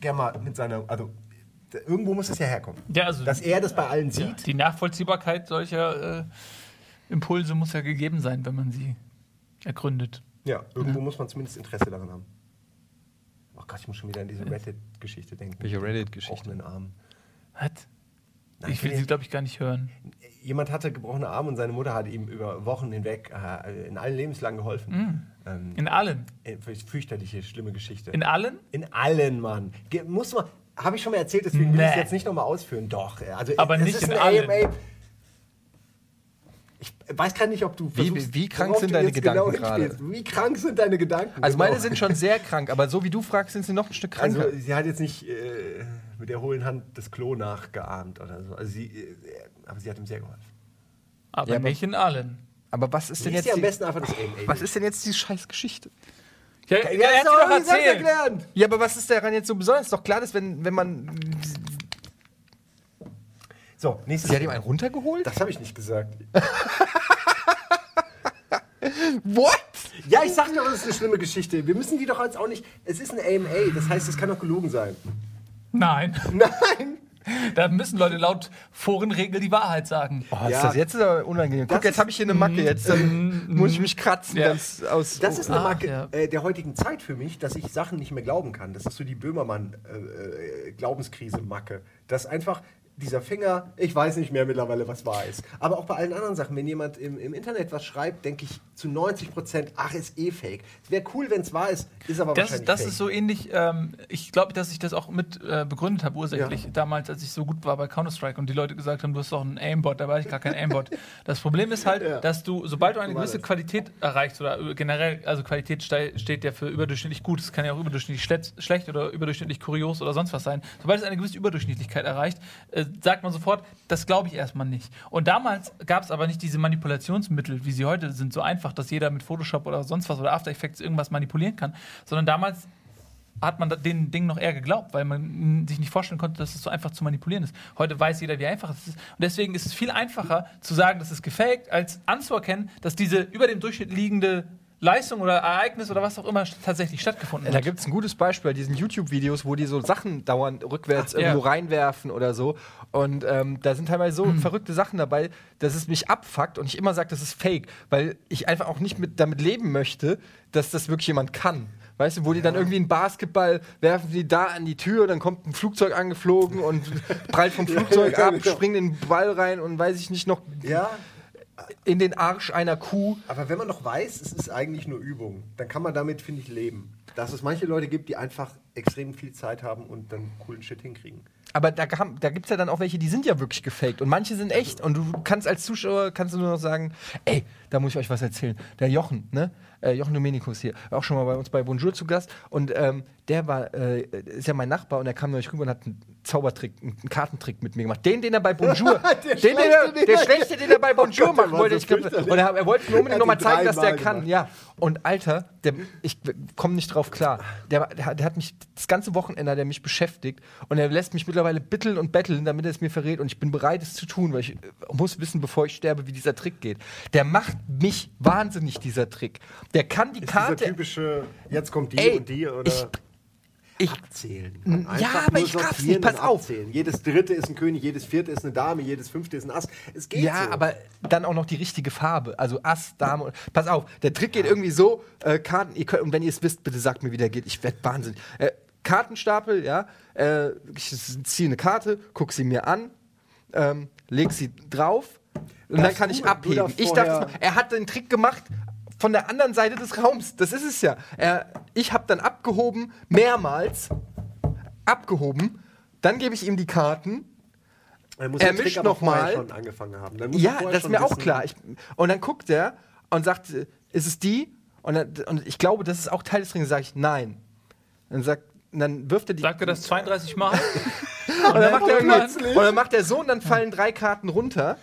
gerne mal mit seiner, also irgendwo muss es ja herkommen. ja, also, Dass er das bei allen ja, sieht. die Nachvollziehbarkeit solcher äh, Impulse muss ja gegeben sein, wenn man sie ergründet. Ja, irgendwo muss man zumindest Interesse daran haben. Oh Gott, ich muss schon wieder an diese Reddit-Geschichte denken. Welche Reddit-Geschichte? Arm. Was? Nein, Ich will sie, glaube ich, gar nicht hören. Jemand hatte gebrochene Arme und seine Mutter hat ihm über Wochen hinweg äh, in allen Lebenslagen geholfen. Ähm, In allen. äh, fürchterliche, schlimme Geschichte. In allen? In allen, Mann. Ge muss man. Habe ich schon mal erzählt, deswegen will ich es Nee. jetzt nicht nochmal ausführen. Doch. äh, Also, Aber es nicht ist in allen. AMA. Ich weiß gar nicht, ob du Wie- versuchst, wie krank worauf sind du deine Gedanken genau gerade? Wie krank sind deine Gedanken? Also Genau. meine sind schon sehr krank, aber so wie du fragst, sind sie noch ein Stück kranker. Also sie hat jetzt nicht äh, mit der hohlen Hand das Klo nachgeahmt oder so. Also sie, äh, aber sie hat ihm sehr geholfen. Aber Ja, aber- nicht in allen. aber was ist denn jetzt dir am die, besten einfach das AMA. was ist denn jetzt die scheiß Geschichte? Ja, Ja, er sie doch erzählt. erklärt. Ja, aber was ist daran jetzt so besonders? Ist doch klar, dass wenn, wenn man. So, nächstes Sie hat ihm einen runtergeholt? Das habe ich nicht gesagt. What? Ja, ich sag doch, das ist eine schlimme Geschichte. Wir müssen die doch jetzt auch nicht. Es ist eine AMA, das heißt, es kann doch gelogen sein. Nein. Nein! Da müssen Leute laut Forenregel die Wahrheit sagen. Oh, ist Ja. das jetzt aber unangenehm. Guck, Das jetzt habe ich hier eine Macke. Jetzt dann muss ich mich kratzen. Ja. Ganz aus, Das ist eine Ah, Marke ja. äh, der heutigen Zeit für mich, dass ich Sachen nicht mehr glauben kann. Das ist so die Böhmermann-Glaubenskrise-Macke. dass einfach dieser Finger, ich weiß nicht mehr mittlerweile, was wahr ist. Aber auch bei allen anderen Sachen, wenn jemand im, im Internet was schreibt, denke ich zu 90 Prozent, ach, ist eh fake. Es wäre cool, wenn es wahr ist, ist aber Das, wahrscheinlich das fake. ist so ähnlich, ähm, ich glaube, dass ich das auch mit äh, begründet habe, ursächlich, Ja. damals, als ich so gut war bei Counter-Strike und die Leute gesagt haben, du hast doch einen Aimbot, da war ich gar kein Aimbot. Das Problem ist halt, Ja. dass du, sobald du eine war gewisse. Qualität erreichst oder äh, generell, also Qualität ste steht ja für überdurchschnittlich gut, es kann ja auch überdurchschnittlich schle- schlecht oder überdurchschnittlich kurios oder sonst was sein. Sobald es eine gewisse Überdurchschnittlichkeit erreicht, äh, sagt man sofort, das glaube ich erstmal nicht. Und damals gab es aber nicht diese Manipulationsmittel, wie sie heute sind, so einfach, dass jeder mit Photoshop oder sonst was oder After Effects irgendwas manipulieren kann, sondern damals hat man den Ding noch eher geglaubt, weil man sich nicht vorstellen konnte, dass es so einfach zu manipulieren ist. Heute weiß jeder, wie einfach es ist. Und deswegen ist es viel einfacher zu sagen, das ist gefaked, als anzuerkennen, dass diese über dem Durchschnitt liegende Leistung oder Ereignis oder was auch immer tatsächlich stattgefunden Da hat. gibt es ein gutes Beispiel bei diesen YouTube-Videos, wo die so Sachen dauernd rückwärts Ach, ja. irgendwo reinwerfen oder so. Und ähm, da sind teilweise so Hm. verrückte Sachen dabei, dass es mich abfuckt und ich immer sage, das ist fake, weil ich einfach auch nicht mit, damit leben möchte, dass das wirklich jemand kann. Weißt du, wo die dann irgendwie einen Basketball werfen, die da an die Tür, dann kommt ein Flugzeug angeflogen und prallt vom Flugzeug ja, ab, genau. springt in den Ball rein und weiß ich nicht noch Ja, in den Arsch einer Kuh. aber wenn man noch weiß, es ist eigentlich nur Übung, dann kann man damit, finde ich, leben. Dass es manche Leute gibt, die einfach extrem viel Zeit haben und dann coolen Shit hinkriegen. Aber da, kam- da gibt es ja dann auch welche, die sind ja wirklich gefaked und manche sind echt. Und du kannst als Zuschauer kannst du nur noch sagen, ey, da muss ich euch was erzählen. Der Jochen, ne? Äh, Jochen Domenikus hier, auch schon mal bei uns bei Bonjour zu Gast. Und ähm, der war, äh, ist ja mein Nachbar und er kam neulich rüber und hat einen Zaubertrick, einen Kartentrick mit mir gemacht. Den, den er bei Bonjour, Der den, den er, schlechte, den der er- schlechte, den er bei Bonjour Oh Gott, der machen wollte. Ich glaub, und er, er wollte mir unbedingt nochmal zeigen, dass der kann. gemacht. Ja. Und Alter, der, ich komme nicht drauf klar. Der, der, hat- der hat mich das ganze Wochenende hat er mich beschäftigt und er lässt mich mittlerweile bitteln und betteln, damit er es mir verrät. Und ich bin bereit, es zu tun, weil ich äh, muss wissen, bevor ich sterbe, wie dieser Trick geht. Der macht mich wahnsinnig, dieser Trick. Der kann die Ist Karte. dieser typische, jetzt kommt die Ey, und die oder ich- ich- abzählen. Ja, aber ich raff's nicht, pass auf. abzählen. Jedes dritte ist ein König, jedes vierte ist eine Dame, jedes fünfte ist ein Ass. Es geht Ja, so. aber dann auch noch die richtige Farbe. Also Ass, Dame. und- Pass auf, der Trick geht irgendwie so: äh, Karten, ihr könnt, und wenn ihr es wisst, bitte sagt mir, wie der geht. Ich werde wahnsinnig. Äh, Kartenstapel, ja. Äh, ich ziehe eine Karte, guck sie mir an, ähm, leg sie drauf und dann Darfst kann ich abheben. Ich das mal, er hat den Trick gemacht von der anderen Seite des Raums. Das ist es ja. Er, ich habe dann abgehoben, mehrmals abgehoben. Dann gebe ich ihm die Karten. Er muss Er den Trick mischt aber noch vorher mal. schon angefangen haben. Dann muss er Ja, das ist mir auch wissen- klar. Ich, und dann guckt er und sagt, ist es die? Und, dann, und ich glaube, das ist auch Teil des Trainings. Sage ich, nein. Dann sagt, dann wirft er die. Sagt er das 32 Mal? und, dann macht er und dann macht er so und dann fallen drei Karten runter.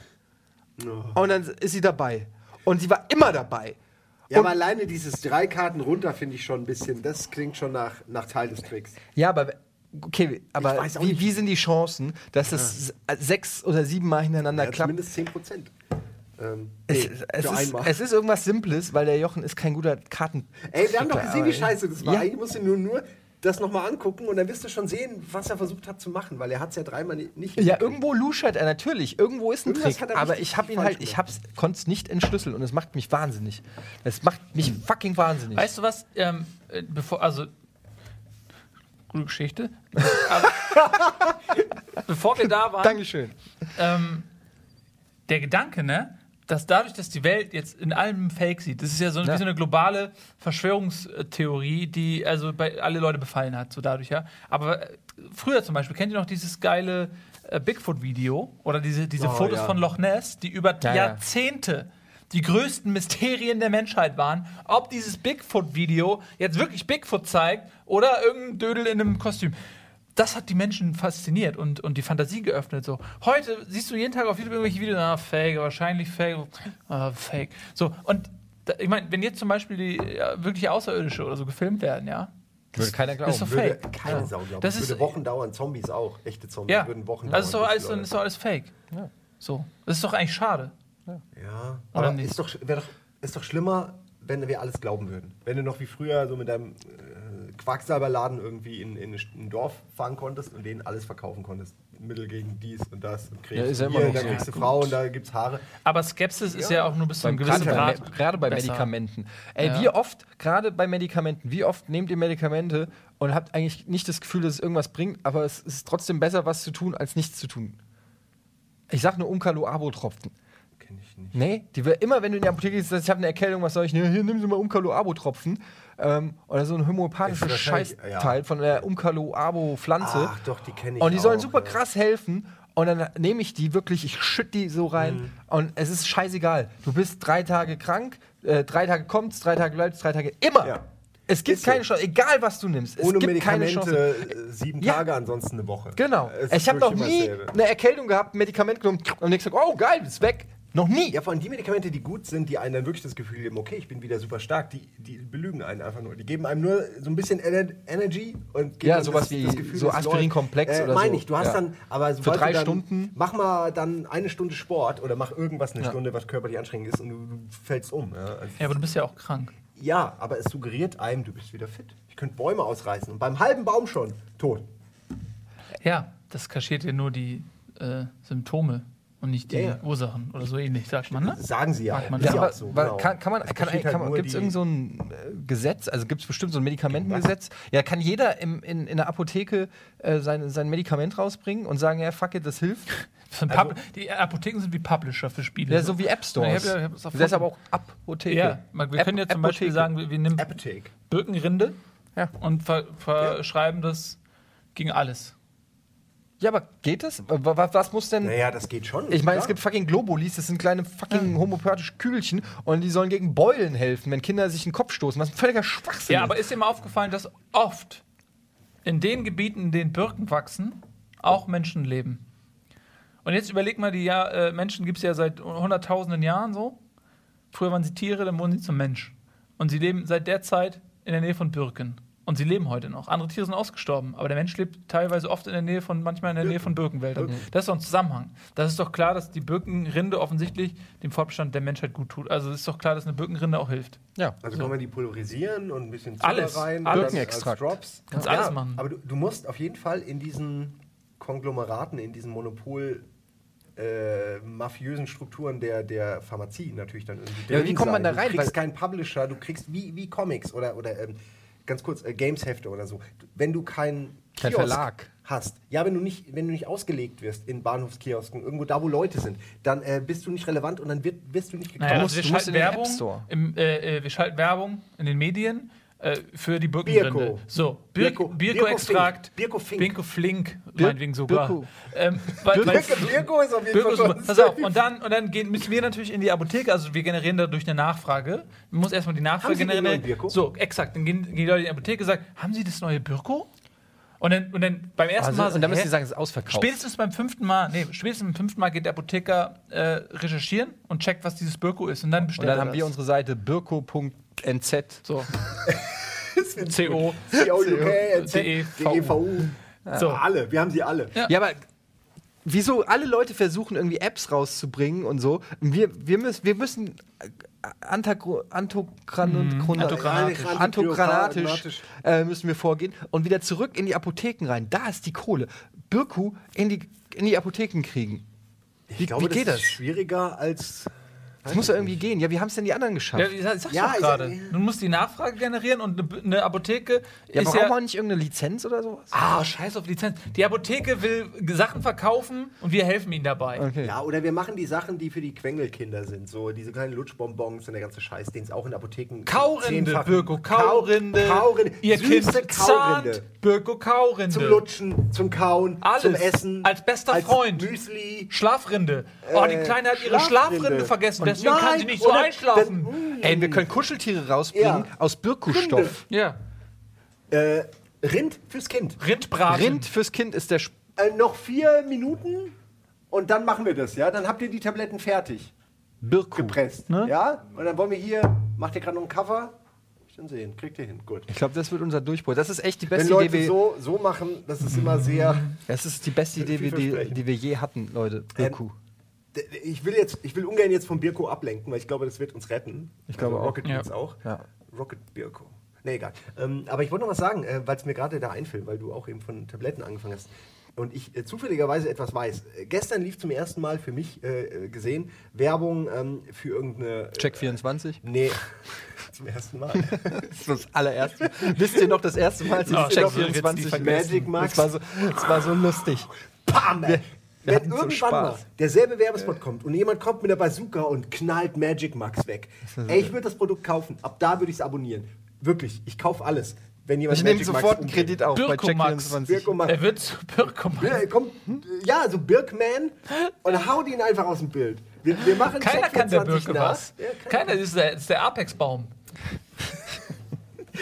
Und dann ist sie dabei. Und sie war immer dabei. Ja, Und- aber alleine dieses drei Karten runter finde ich schon ein bisschen, das klingt schon nach, nach Teil des Tricks. Ja, aber okay, aber wie, nicht. wie sind die Chancen, dass es sechs oder sieben Mal hintereinander Ja, klappt? zumindest 10 Prozent. Ähm, Es, nee, es, ist, es ist irgendwas Simples, weil der Jochen ist kein guter Karten. Ey, wir haben doch gesehen, wie scheiße das war. Ja. Eigentlich musst du nur, nur das nochmal angucken und dann wirst du schon sehen, was er versucht hat zu machen, weil er hat es ja dreimal ni- nicht Ja, irgendwo luschert er natürlich. Irgendwo ist ein Irgendwas Trick. er Aber ich habe ihn halt, ich konnte es nicht entschlüsseln und es macht mich wahnsinnig. Es macht mich fucking wahnsinnig. Weißt du was? Ähm, äh, bevor, also. Gute Geschichte. Aber, bevor wir da waren, Dankeschön. ähm, der Gedanke, ne? Dass dadurch, dass die Welt jetzt in allem Fake sieht, das ist ja so, Ja. so eine globale Verschwörungstheorie, die also bei alle Leute befallen hat, so dadurch, ja. Aber äh, früher zum Beispiel, kennt ihr noch dieses geile äh, Bigfoot-Video oder diese, diese Oh, Fotos ja. von Loch Ness, die über ja. Jahrzehnte die größten Mysterien der Menschheit waren, ob dieses Bigfoot-Video jetzt wirklich Bigfoot zeigt oder irgendein Dödel in einem Kostüm. Das hat die Menschen fasziniert und, und die Fantasie geöffnet. So. Heute siehst du jeden Tag auf YouTube irgendwelche Videos, ah, fake, wahrscheinlich fake, ah, fake. So, und da, ich meine, wenn jetzt zum Beispiel die ja, wirklich Außerirdische oder so gefilmt werden, ja. Würde keiner glauben. ist doch Würde fake. keine Ja. Sau glauben. Das Das würde Wochen dauern. Zombies auch. Echte Zombies Ja, würden Wochen das ist doch dauern. alles, ist doch alles fake. Ja. So. Das ist doch eigentlich schade. Ja, Oder aber ist doch, doch, ist doch schlimmer, wenn wir alles glauben würden. Wenn du noch wie früher so mit deinem äh, Quacksalberladen irgendwie in, in ein Dorf fahren konntest und denen alles verkaufen konntest. Mittel gegen dies und das und kriegst Ja, ist ja immer hier, da so. kriegst du Ja, Frauen, da gibt's Haare. Aber Skepsis ist Ja. ja auch nur bis zu einem gewissen Gerade bei, Grad. Gerade bei besser. Medikamenten. Ey, Ja. wie oft, gerade bei Medikamenten, wie oft nehmt ihr Medikamente und habt eigentlich nicht das Gefühl, dass es irgendwas bringt, aber es ist trotzdem besser, was zu tun, als nichts zu tun. Ich sag nur Umkalo-Abo-Tropfen. Kenn ich nicht. Nee, die will immer, wenn du in die Apotheke gehst, sagst, ich habe eine Erkältung, was soll ich? Nee, hier, nimm sie mal Umkalo-Abo-Tropfen. Ähm, oder so ein homöopathisches Scheißteil ja. von der Umkalo-Abo-Pflanze. Ach doch, die kenne ich Und die sollen auch, super ja. krass helfen. Und dann nehme ich die wirklich, ich schütte die so rein. Mhm. Und es ist scheißegal. Du bist drei Tage krank, äh, drei Tage kommt's, drei Tage bleibst, drei Tage immer. Ja. Es gibt Ist keine Chance, egal was du nimmst. Es Ohne gibt keine Chance. Sieben Ja. Tage, ansonsten eine Woche. Genau. Es Ich habe noch nie eine Erkältung gehabt, ein Medikament genommen und nichts gesagt, oh geil, ist weg. Noch nie. Ja, vor allem die Medikamente, die gut sind, die einem dann wirklich das Gefühl geben, okay, ich bin wieder super stark, die, die belügen einen einfach nur. Die geben einem nur so ein bisschen Ener Energy und geben Ja, einem sowas wie so es Aspirinkomplex läuft. oder Meine so. ich, du hast Ja. dann, aber Für sobald drei du dann, Stunden? Mach mal dann eine Stunde Sport oder mach irgendwas eine Ja. Stunde, was körperlich anstrengend ist und du, du fällst um. Ja, also, Ja, aber du bist ja auch krank. ja, aber es suggeriert einem, du bist wieder fit. Ich könnte Bäume ausreißen und beim halben Baum schon tot. Ja, das kaschiert ja nur die äh, Symptome und nicht die Ja, ja. Ursachen oder so ähnlich, sagt man, ne? Sagen sie ja. Man ja. Ja, auch aber so, genau. kann, kann man, Es kann, kann halt man nur gibt es irgend so ein äh, Gesetz, also gibt es bestimmt so ein Medikamentengesetz? Ja, kann jeder im, in, in der Apotheke äh, sein, sein Medikament rausbringen und sagen, ja, fuck it, das hilft? Das Pub- die Apotheken sind wie Publisher für Spiele. Ja, so wie App Stores. Ich hab ja- ich hab das ist aber auch Apotheke. Ja, wir App- können jetzt zum Beispiel Apotheke. sagen, wir, wir nehmen Apotheke. Birkenrinde Ja. und ver verschreiben das gegen alles. Ja, aber geht das? Was, was muss denn. Naja, das geht schon. Ich meine, es gibt fucking Globulis, das sind kleine fucking homöopathische Kügelchen und die sollen gegen Beulen helfen, wenn Kinder sich in den Kopf stoßen. Was ein völliger Schwachsinn Ja, ist. aber ist dir mal aufgefallen, dass oft in den Gebieten, in denen Birken wachsen, auch Menschen leben? Und jetzt überleg mal, die ja, äh, Menschen gibt es ja seit hunderttausenden Jahren so. Früher waren sie Tiere, dann wurden sie zum Mensch. Und sie leben seit der Zeit in der Nähe von Birken. Und sie leben heute noch. Andere Tiere sind ausgestorben, aber der Mensch lebt teilweise oft in der Nähe von, manchmal in der Nähe von Birkenwäldern. Das ist doch ein Zusammenhang. Das ist doch klar, dass die Birkenrinde offensichtlich dem Fortbestand der Menschheit gut tut. Also es ist doch klar, dass eine Birkenrinde auch hilft. ja. Also kann man die pulverisieren und ein bisschen Zucker Alles. rein. Alles. Birkenextrakt. Drops. Kannst alles machen. Aber du, du musst auf jeden Fall in diesen Konglomeraten, in diesen Monopol äh, mafiösen Strukturen der, der Pharmazie natürlich dann irgendwie Ja, wie kommt man da rein? Du kriegst keinen Publisher, du kriegst wie, wie Comics oder, oder ähm, ganz kurz äh, Games-Hefte oder so. Wenn du keinen Kein Kiosk Verlag. hast, ja, wenn du nicht, wenn du nicht ausgelegt wirst in Bahnhofskiosken, irgendwo da, wo Leute sind, dann äh, bist du nicht relevant und dann wird, wirst du nicht gekauft. Naja, also wir schalten Werbung. Im, äh, äh, wir schalten Werbung in den Medien. Äh, für die Birkenrinde. Birko. So, Bir Birko- Birko-Extrakt. Birko Fink. Birko Flink, meinetwegen sogar. Birko. Ähm, weil, Birko, Birko ist auf jeden Birko Fall schon. Pass auf, und dann, und dann gehen, müssen wir natürlich in die Apotheke, also wir generieren dadurch eine Nachfrage. Man muss erstmal die Nachfrage Haben Sie den generieren. neuen Birko? So, exakt. Dann gehen, gehen die Leute in die Apotheke und sagen, haben Sie das neue Birko? Und dann, und dann beim ersten Also, Mal. und dann müssen sie sagen, es ist ausverkauft. Spätestens beim fünften Mal, nee, spätestens beim fünften Mal geht der Apotheker äh, recherchieren und checkt, was dieses Birko ist. Und dann und bestellt dann er haben das. wir unsere Seite birko.nz. So. CO. COUK, DEVU. So. Alle, wir haben sie alle. Ja. Ja, aber wieso alle Leute versuchen irgendwie Apps rauszubringen und so? Wir, wir, müssen, wir müssen äh, Antogranatisch. antogranatisch Antogranatisch. äh, müssen wir vorgehen und wieder zurück in die Apotheken rein. Da ist die Kohle. Birku in die, in die Apotheken kriegen. Wie, Ich glaube, wie geht das das? ist schwieriger als. Das muss ja irgendwie gehen. Ja, wie haben es denn die anderen geschafft? Ja, ich sag- ich sag's Ja, doch gerade. ja. Du musst die Nachfrage generieren und eine, eine Apotheke Ja, ist brauchen ja. wir nicht irgendeine Lizenz oder sowas? Ah, scheiß auf Lizenz. Die Apotheke will Sachen verkaufen und wir helfen ihnen dabei. Okay. Ja, oder wir machen die Sachen, die für die Quengelkinder sind. So diese kleinen Lutschbonbons und der ganze Scheiß, den es auch in Apotheken. Kaurinde, Birko, Kaurinde. Kau Kaurinde. Ihr Süße Kind Kaurinde. zahnt, Birko, Kaurinde. Zum Lutschen, zum Kauen, Alles. zum Essen. Als bester Freund. Müsli. Schlafrinde. Oh, die Äh, Kleine hat ihre Schlafrinde. Schlafrinde vergessen, Und deswegen kann nein, sie nicht so oder- einschlafen. dann- Ey, wir können Kuscheltiere rausbringen Ja. aus Birku-Stoff. ja. Äh, Rind fürs Kind. Rindbraten. Rind fürs Kind ist der. Sp Äh, noch vier Minuten und dann machen wir das, ja? Dann habt ihr die Tabletten fertig Birku. gepresst. Ne? Ja? Und dann wollen wir hier, macht ihr gerade noch ein Cover? Ich dann sehen, kriegt ihr hin, gut. Ich glaube, das wird unser Durchbruch. Das ist echt die Wenn beste Leute Idee. wie- so, so machen, das ist immer sehr. Das ist die beste Idee, die, Vielversprechend. die wir je hatten, Leute. Birku. Ich will jetzt, ich will ungern jetzt vom Birko ablenken, weil ich glaube, das wird uns retten. Ich glaube auch. Rocket Ja. Auch. Ja. Rocket Birko. Nee, egal. Ähm, aber ich wollte noch was sagen, äh, weil es mir gerade da einfällt, weil du auch eben von Tabletten angefangen hast. Und ich äh, zufälligerweise etwas weiß. Äh, gestern lief zum ersten Mal für mich äh, gesehen Werbung ähm, für irgendeine. Äh, Check 24. Nee, zum ersten Mal. Das ist das allererste. Wisst ihr noch das erste Mal, als ich Oh, Check doch, jetzt die 24 vergessen. Magic Max. Das war so, das war so lustig. Bam! ey. Wir Wenn hatten so irgendwann mal derselbe Werbespot kommt und jemand kommt mit der Bazooka und knallt Magic Max weg. Ey, ich würde das Produkt kaufen. Ab da würde ich es abonnieren. Wirklich, ich kaufe alles. Wenn jemand Ich nehme Magic Max sofort einen. Kredit auf bei Birko Check Max. 24. Birko Max. Er wird zu Birko Max. Ja, komm, ja, so Birkman und haut ihn einfach aus dem Bild. Wir, wir machen Keiner Check kann der 24 Birke nach. was. Ja, keiner. Keiner ist der, ist der Apex-Baum.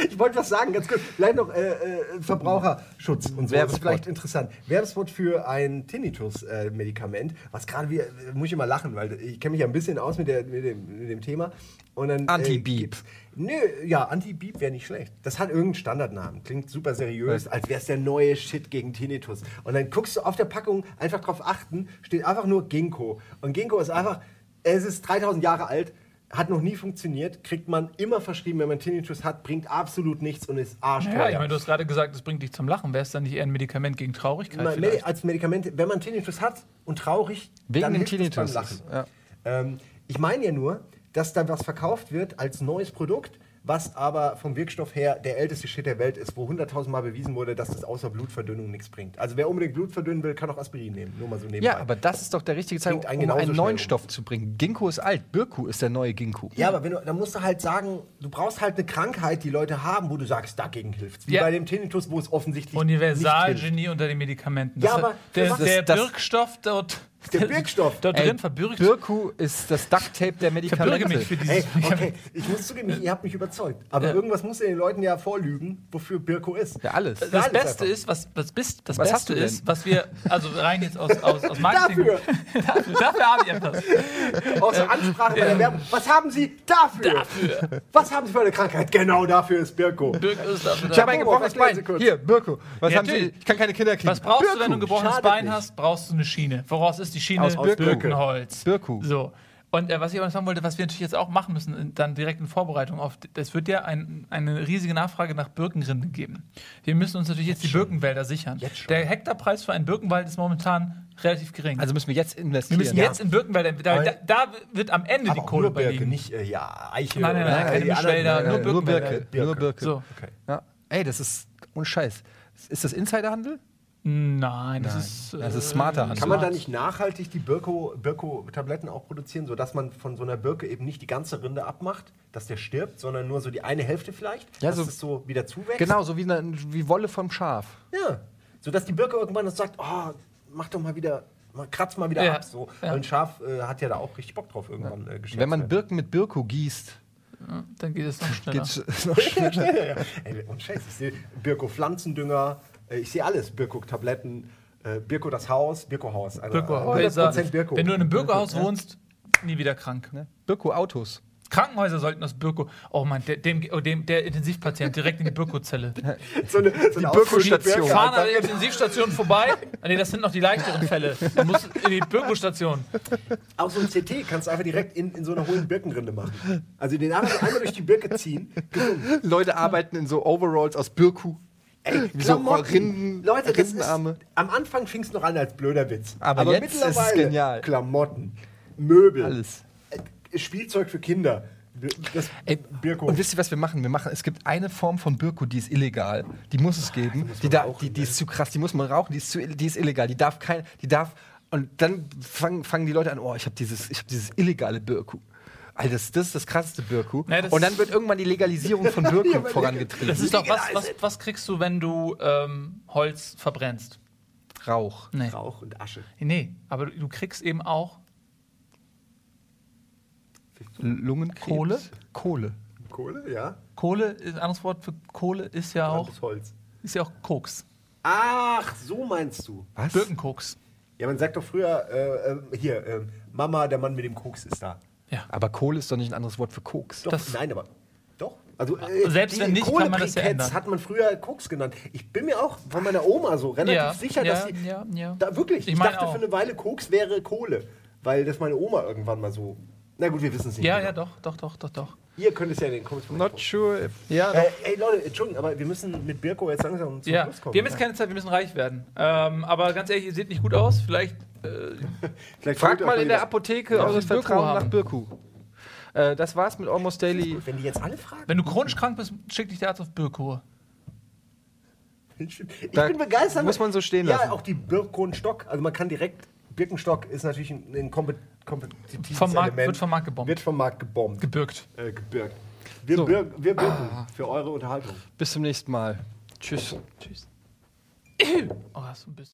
Ich wollte was sagen, ganz kurz. Vielleicht noch äh, äh, Verbraucherschutz und so. Das ist vielleicht interessant. Werbespot für ein Tinnitus-Medikament, was gerade wieder, äh, muss ich immer lachen, weil ich kenne mich ja ein bisschen aus mit, der, mit, dem, mit dem Thema. Und dann, Anti-Beep. gibt's- Nö, ja, Anti-Beep wäre nicht schlecht. Das hat irgendeinen Standardnamen. Klingt super seriös, als wäre es der neue Shit gegen Tinnitus. Und dann guckst du auf der Packung, einfach drauf achten, steht einfach nur Ginkgo. Und Ginkgo ist einfach, es ist 3000 Jahre alt, hat noch nie funktioniert, kriegt man immer verschrieben, wenn man Tinnitus hat, bringt absolut nichts und ist arschteuer. Ja, ich meine, du hast gerade gesagt, es bringt dich zum Lachen. Wäre es dann nicht eher ein Medikament gegen Traurigkeit? Ma- vielleicht? als Medikament, wenn man Tinnitus hat und traurig, Wegen dann hilft es beim Tinnitus. Lachen. Ja. Ähm, ich meine ja nur, dass da was verkauft wird als neues Produkt, was aber vom Wirkstoff her der älteste Shit der Welt ist, wo hunderttausendmal bewiesen wurde, dass das außer Blutverdünnung nichts bringt. Also wer unbedingt Blut verdünnen will, kann auch Aspirin nehmen. Nur mal so nebenbei. Ja, aber das ist doch der richtige Zeitpunkt, einen um einen neuen Stoff zu bringen. Ginkgo ist alt, Birku ist der neue Ginkgo. Ja, aber wenn du, dann musst du halt sagen, du brauchst halt eine Krankheit, die Leute haben, wo du sagst, dagegen hilft's. Wie Ja. bei dem Tinnitus, wo es offensichtlich nicht hilft. Universalgenie unter den Medikamenten. Ja, hat- aber der, das- der das- Wirkstoff dort. Der Wirkstoff. Dort Ey, drin verbürgt. Birku ist das Ducktape der Medikamente. verbürge mich für dieses Medikament. okay, ich muss zugeben, ihr habt mich überzeugt. Aber Ja. irgendwas muss ihr den Leuten ja vorlügen, wofür Birko ist. Ja, alles. Das Alles Beste einfach. ist, was, was, bist, das Was Beste hast du denn? ist, was wir, also rein jetzt aus, aus, aus Marketing. Dafür. dafür, dafür habe ich etwas. Außer Ansprache bei der Werbung. Was haben Sie dafür? Dafür. Was haben Sie für eine Krankheit? Genau dafür ist Birko. Birk ist dafür Ich habe ein gebrochenes Bein. kurz. Hier, Birku. Was Ja, haben Sie? Ich kann keine Kinder kriegen. Was brauchst du, wenn du ein Birku. gebrochenes Schadet Bein nicht. hast? Brauchst du eine Schiene. Voraus ist die Schiene Aus Birke. Birkenholz. Birku. So. Und äh, was ich aber noch sagen wollte, was wir natürlich jetzt auch machen müssen, in- dann direkt in Vorbereitung auf, es wird ja ein, eine riesige Nachfrage nach Birkenrinden geben. Wir müssen uns natürlich jetzt, die Birkenwälder sichern. Jetzt schon. Der Hektarpreis für einen Birkenwald ist momentan relativ gering. Also müssen wir jetzt wir investieren. müssen jetzt in Birkenwälder, da, da, da wird am Ende Aber die Kohle nur Birke, liegen. nicht äh, ja, Eiche. Nein, nein, nein, keine Mischwälder, nein, nur nein, nur Birkenwälder. Birke. Nur Birke. So. Okay. Ja. Ey, das ist ohne Scheiß. Ist das Insiderhandel? Nein, das Nein, ist. das ist smarter, Hans. Kann man da nicht nachhaltig die Birko- Birko-Tabletten auch produzieren, sodass man von so einer Birke eben nicht die ganze Rinde abmacht, dass der stirbt, sondern nur so die eine Hälfte vielleicht, Ja, dass so- es so wieder zuwächst? Genau, so wie, eine, wie Wolle vom Schaf. Ja. Sodass die Birke irgendwann sagt, oh, mach doch mal wieder, mal, kratz mal wieder Ja. ab. So. Ja. Weil ein Schaf äh, hat ja da auch richtig Bock drauf irgendwann äh, geschätzt Wenn man. Birken mit Birko gießt, Dann geht es noch schneller. geht's noch schneller. ja, ja. Ey, und Scheiße, ich sehe Birko Pflanzendünger, äh, ich sehe alles, Birko Tabletten, äh, Birko das Haus, Birko Haus. Also Birko, 100% Birko. Wenn du in einem Bürgerhaus wohnst, nie wieder krank. Ne? Birko Autos. Krankenhäuser sollten das Birko. Oh Mann, der, dem, oh, dem, der Intensivpatient direkt in die Birko-Zelle. so eine, so eine Birko-Station. Fahren an der Intensivstation vorbei. Ah, nee, das sind noch die leichteren Fälle. Du musst in die Birko-Station. Auch so ein CT kannst du einfach direkt in, in so einer hohen Birkenrinde machen. Also den einfach einmal durch die Birke ziehen. gesund. Leute arbeiten in so Overalls aus Birku. Ey, Wie so Klamotten. Rinden- Leute, das ist, Rindenarme. am Anfang fing es noch an als blöder Witz. Aber jetzt ist es mittlerweile genial. Klamotten, Möbel, Alles. äh, Spielzeug für Kinder. Das Ey, Birko. Und wisst ihr, was wir machen? Wir machen, es gibt eine Form von Birko, die ist illegal. Die muss es geben. Die, da, rauchen, die, die ne? ist zu krass, die muss man rauchen, die ist, zu, die ist illegal. Die darf kein, die darf. Und dann fangen, fangen die Leute an, oh, ich habe dieses, ich hab dieses illegale Birku. Alter, das, das ist das krasseste Birku. Ja, das- und dann wird irgendwann die Legalisierung von Birku vorangetrieben. Das ist doch, was, was, was kriegst du, wenn du ähm, Holz verbrennst? Rauch. Nee. Rauch und Asche. Nee, aber du kriegst eben auch Lungenkrebs. Kohle? Kohle. Kohle, ja. Kohle, ist ein anderes Wort für Kohle ist ja auch, Holz. ist ja auch Koks. Ach, so meinst du. Was? Birkenkoks. Ja, man sagt doch früher, äh, äh, hier, äh, Mama, der Mann mit dem Koks ist da. Ja. Aber Kohle ist doch nicht ein anderes Wort für Koks. Doch, Das- nein, aber doch. Also, äh, Selbst wenn nicht, kann man das ja ändern. hat man früher Koks genannt. Ich bin mir auch von meiner Oma so relativ Ja, sicher, dass sie. ja, ja. Da, wirklich, ich, Ich dachte auch. für eine Weile, Koks wäre Kohle. Weil das meine Oma irgendwann mal so. Na gut, wir wissen es nicht. Ja, genau. ja, doch, doch, doch, doch, doch. Ihr könnt es ja in den Comments Not sure if. Ja, Äh, ey Leute, Entschuldigung, aber wir müssen mit Birko jetzt langsam zum Ja, Schluss kommen. wir haben jetzt keine Zeit, wir müssen reich werden. Ähm, aber ganz ehrlich, ihr seht nicht gut aus. Vielleicht äh, Vielleicht Fragt mal in der Apotheke Ja, eures Birku Vertrauen nach. Birku. Äh, das war's mit Almost Daily. Wenn die jetzt alle fragen. Wenn du chronisch krank bist, schick dich der Arzt auf Birko. Ich Da bin begeistert. muss man so stehen ja, lassen. auch die Birko und Stock. Also man kann direkt. Birkenstock ist natürlich ein, ein kompet- kompetitives Vom Markt- Element. wird vom Markt gebombt. Wird vom Markt gebombt. Gebürgt. äh, gebirgt. Wir, So. bir wir birken für eure Unterhaltung. Bis zum nächsten Mal. Tschüss. Tschüss. Oh, hast du ein bisschen.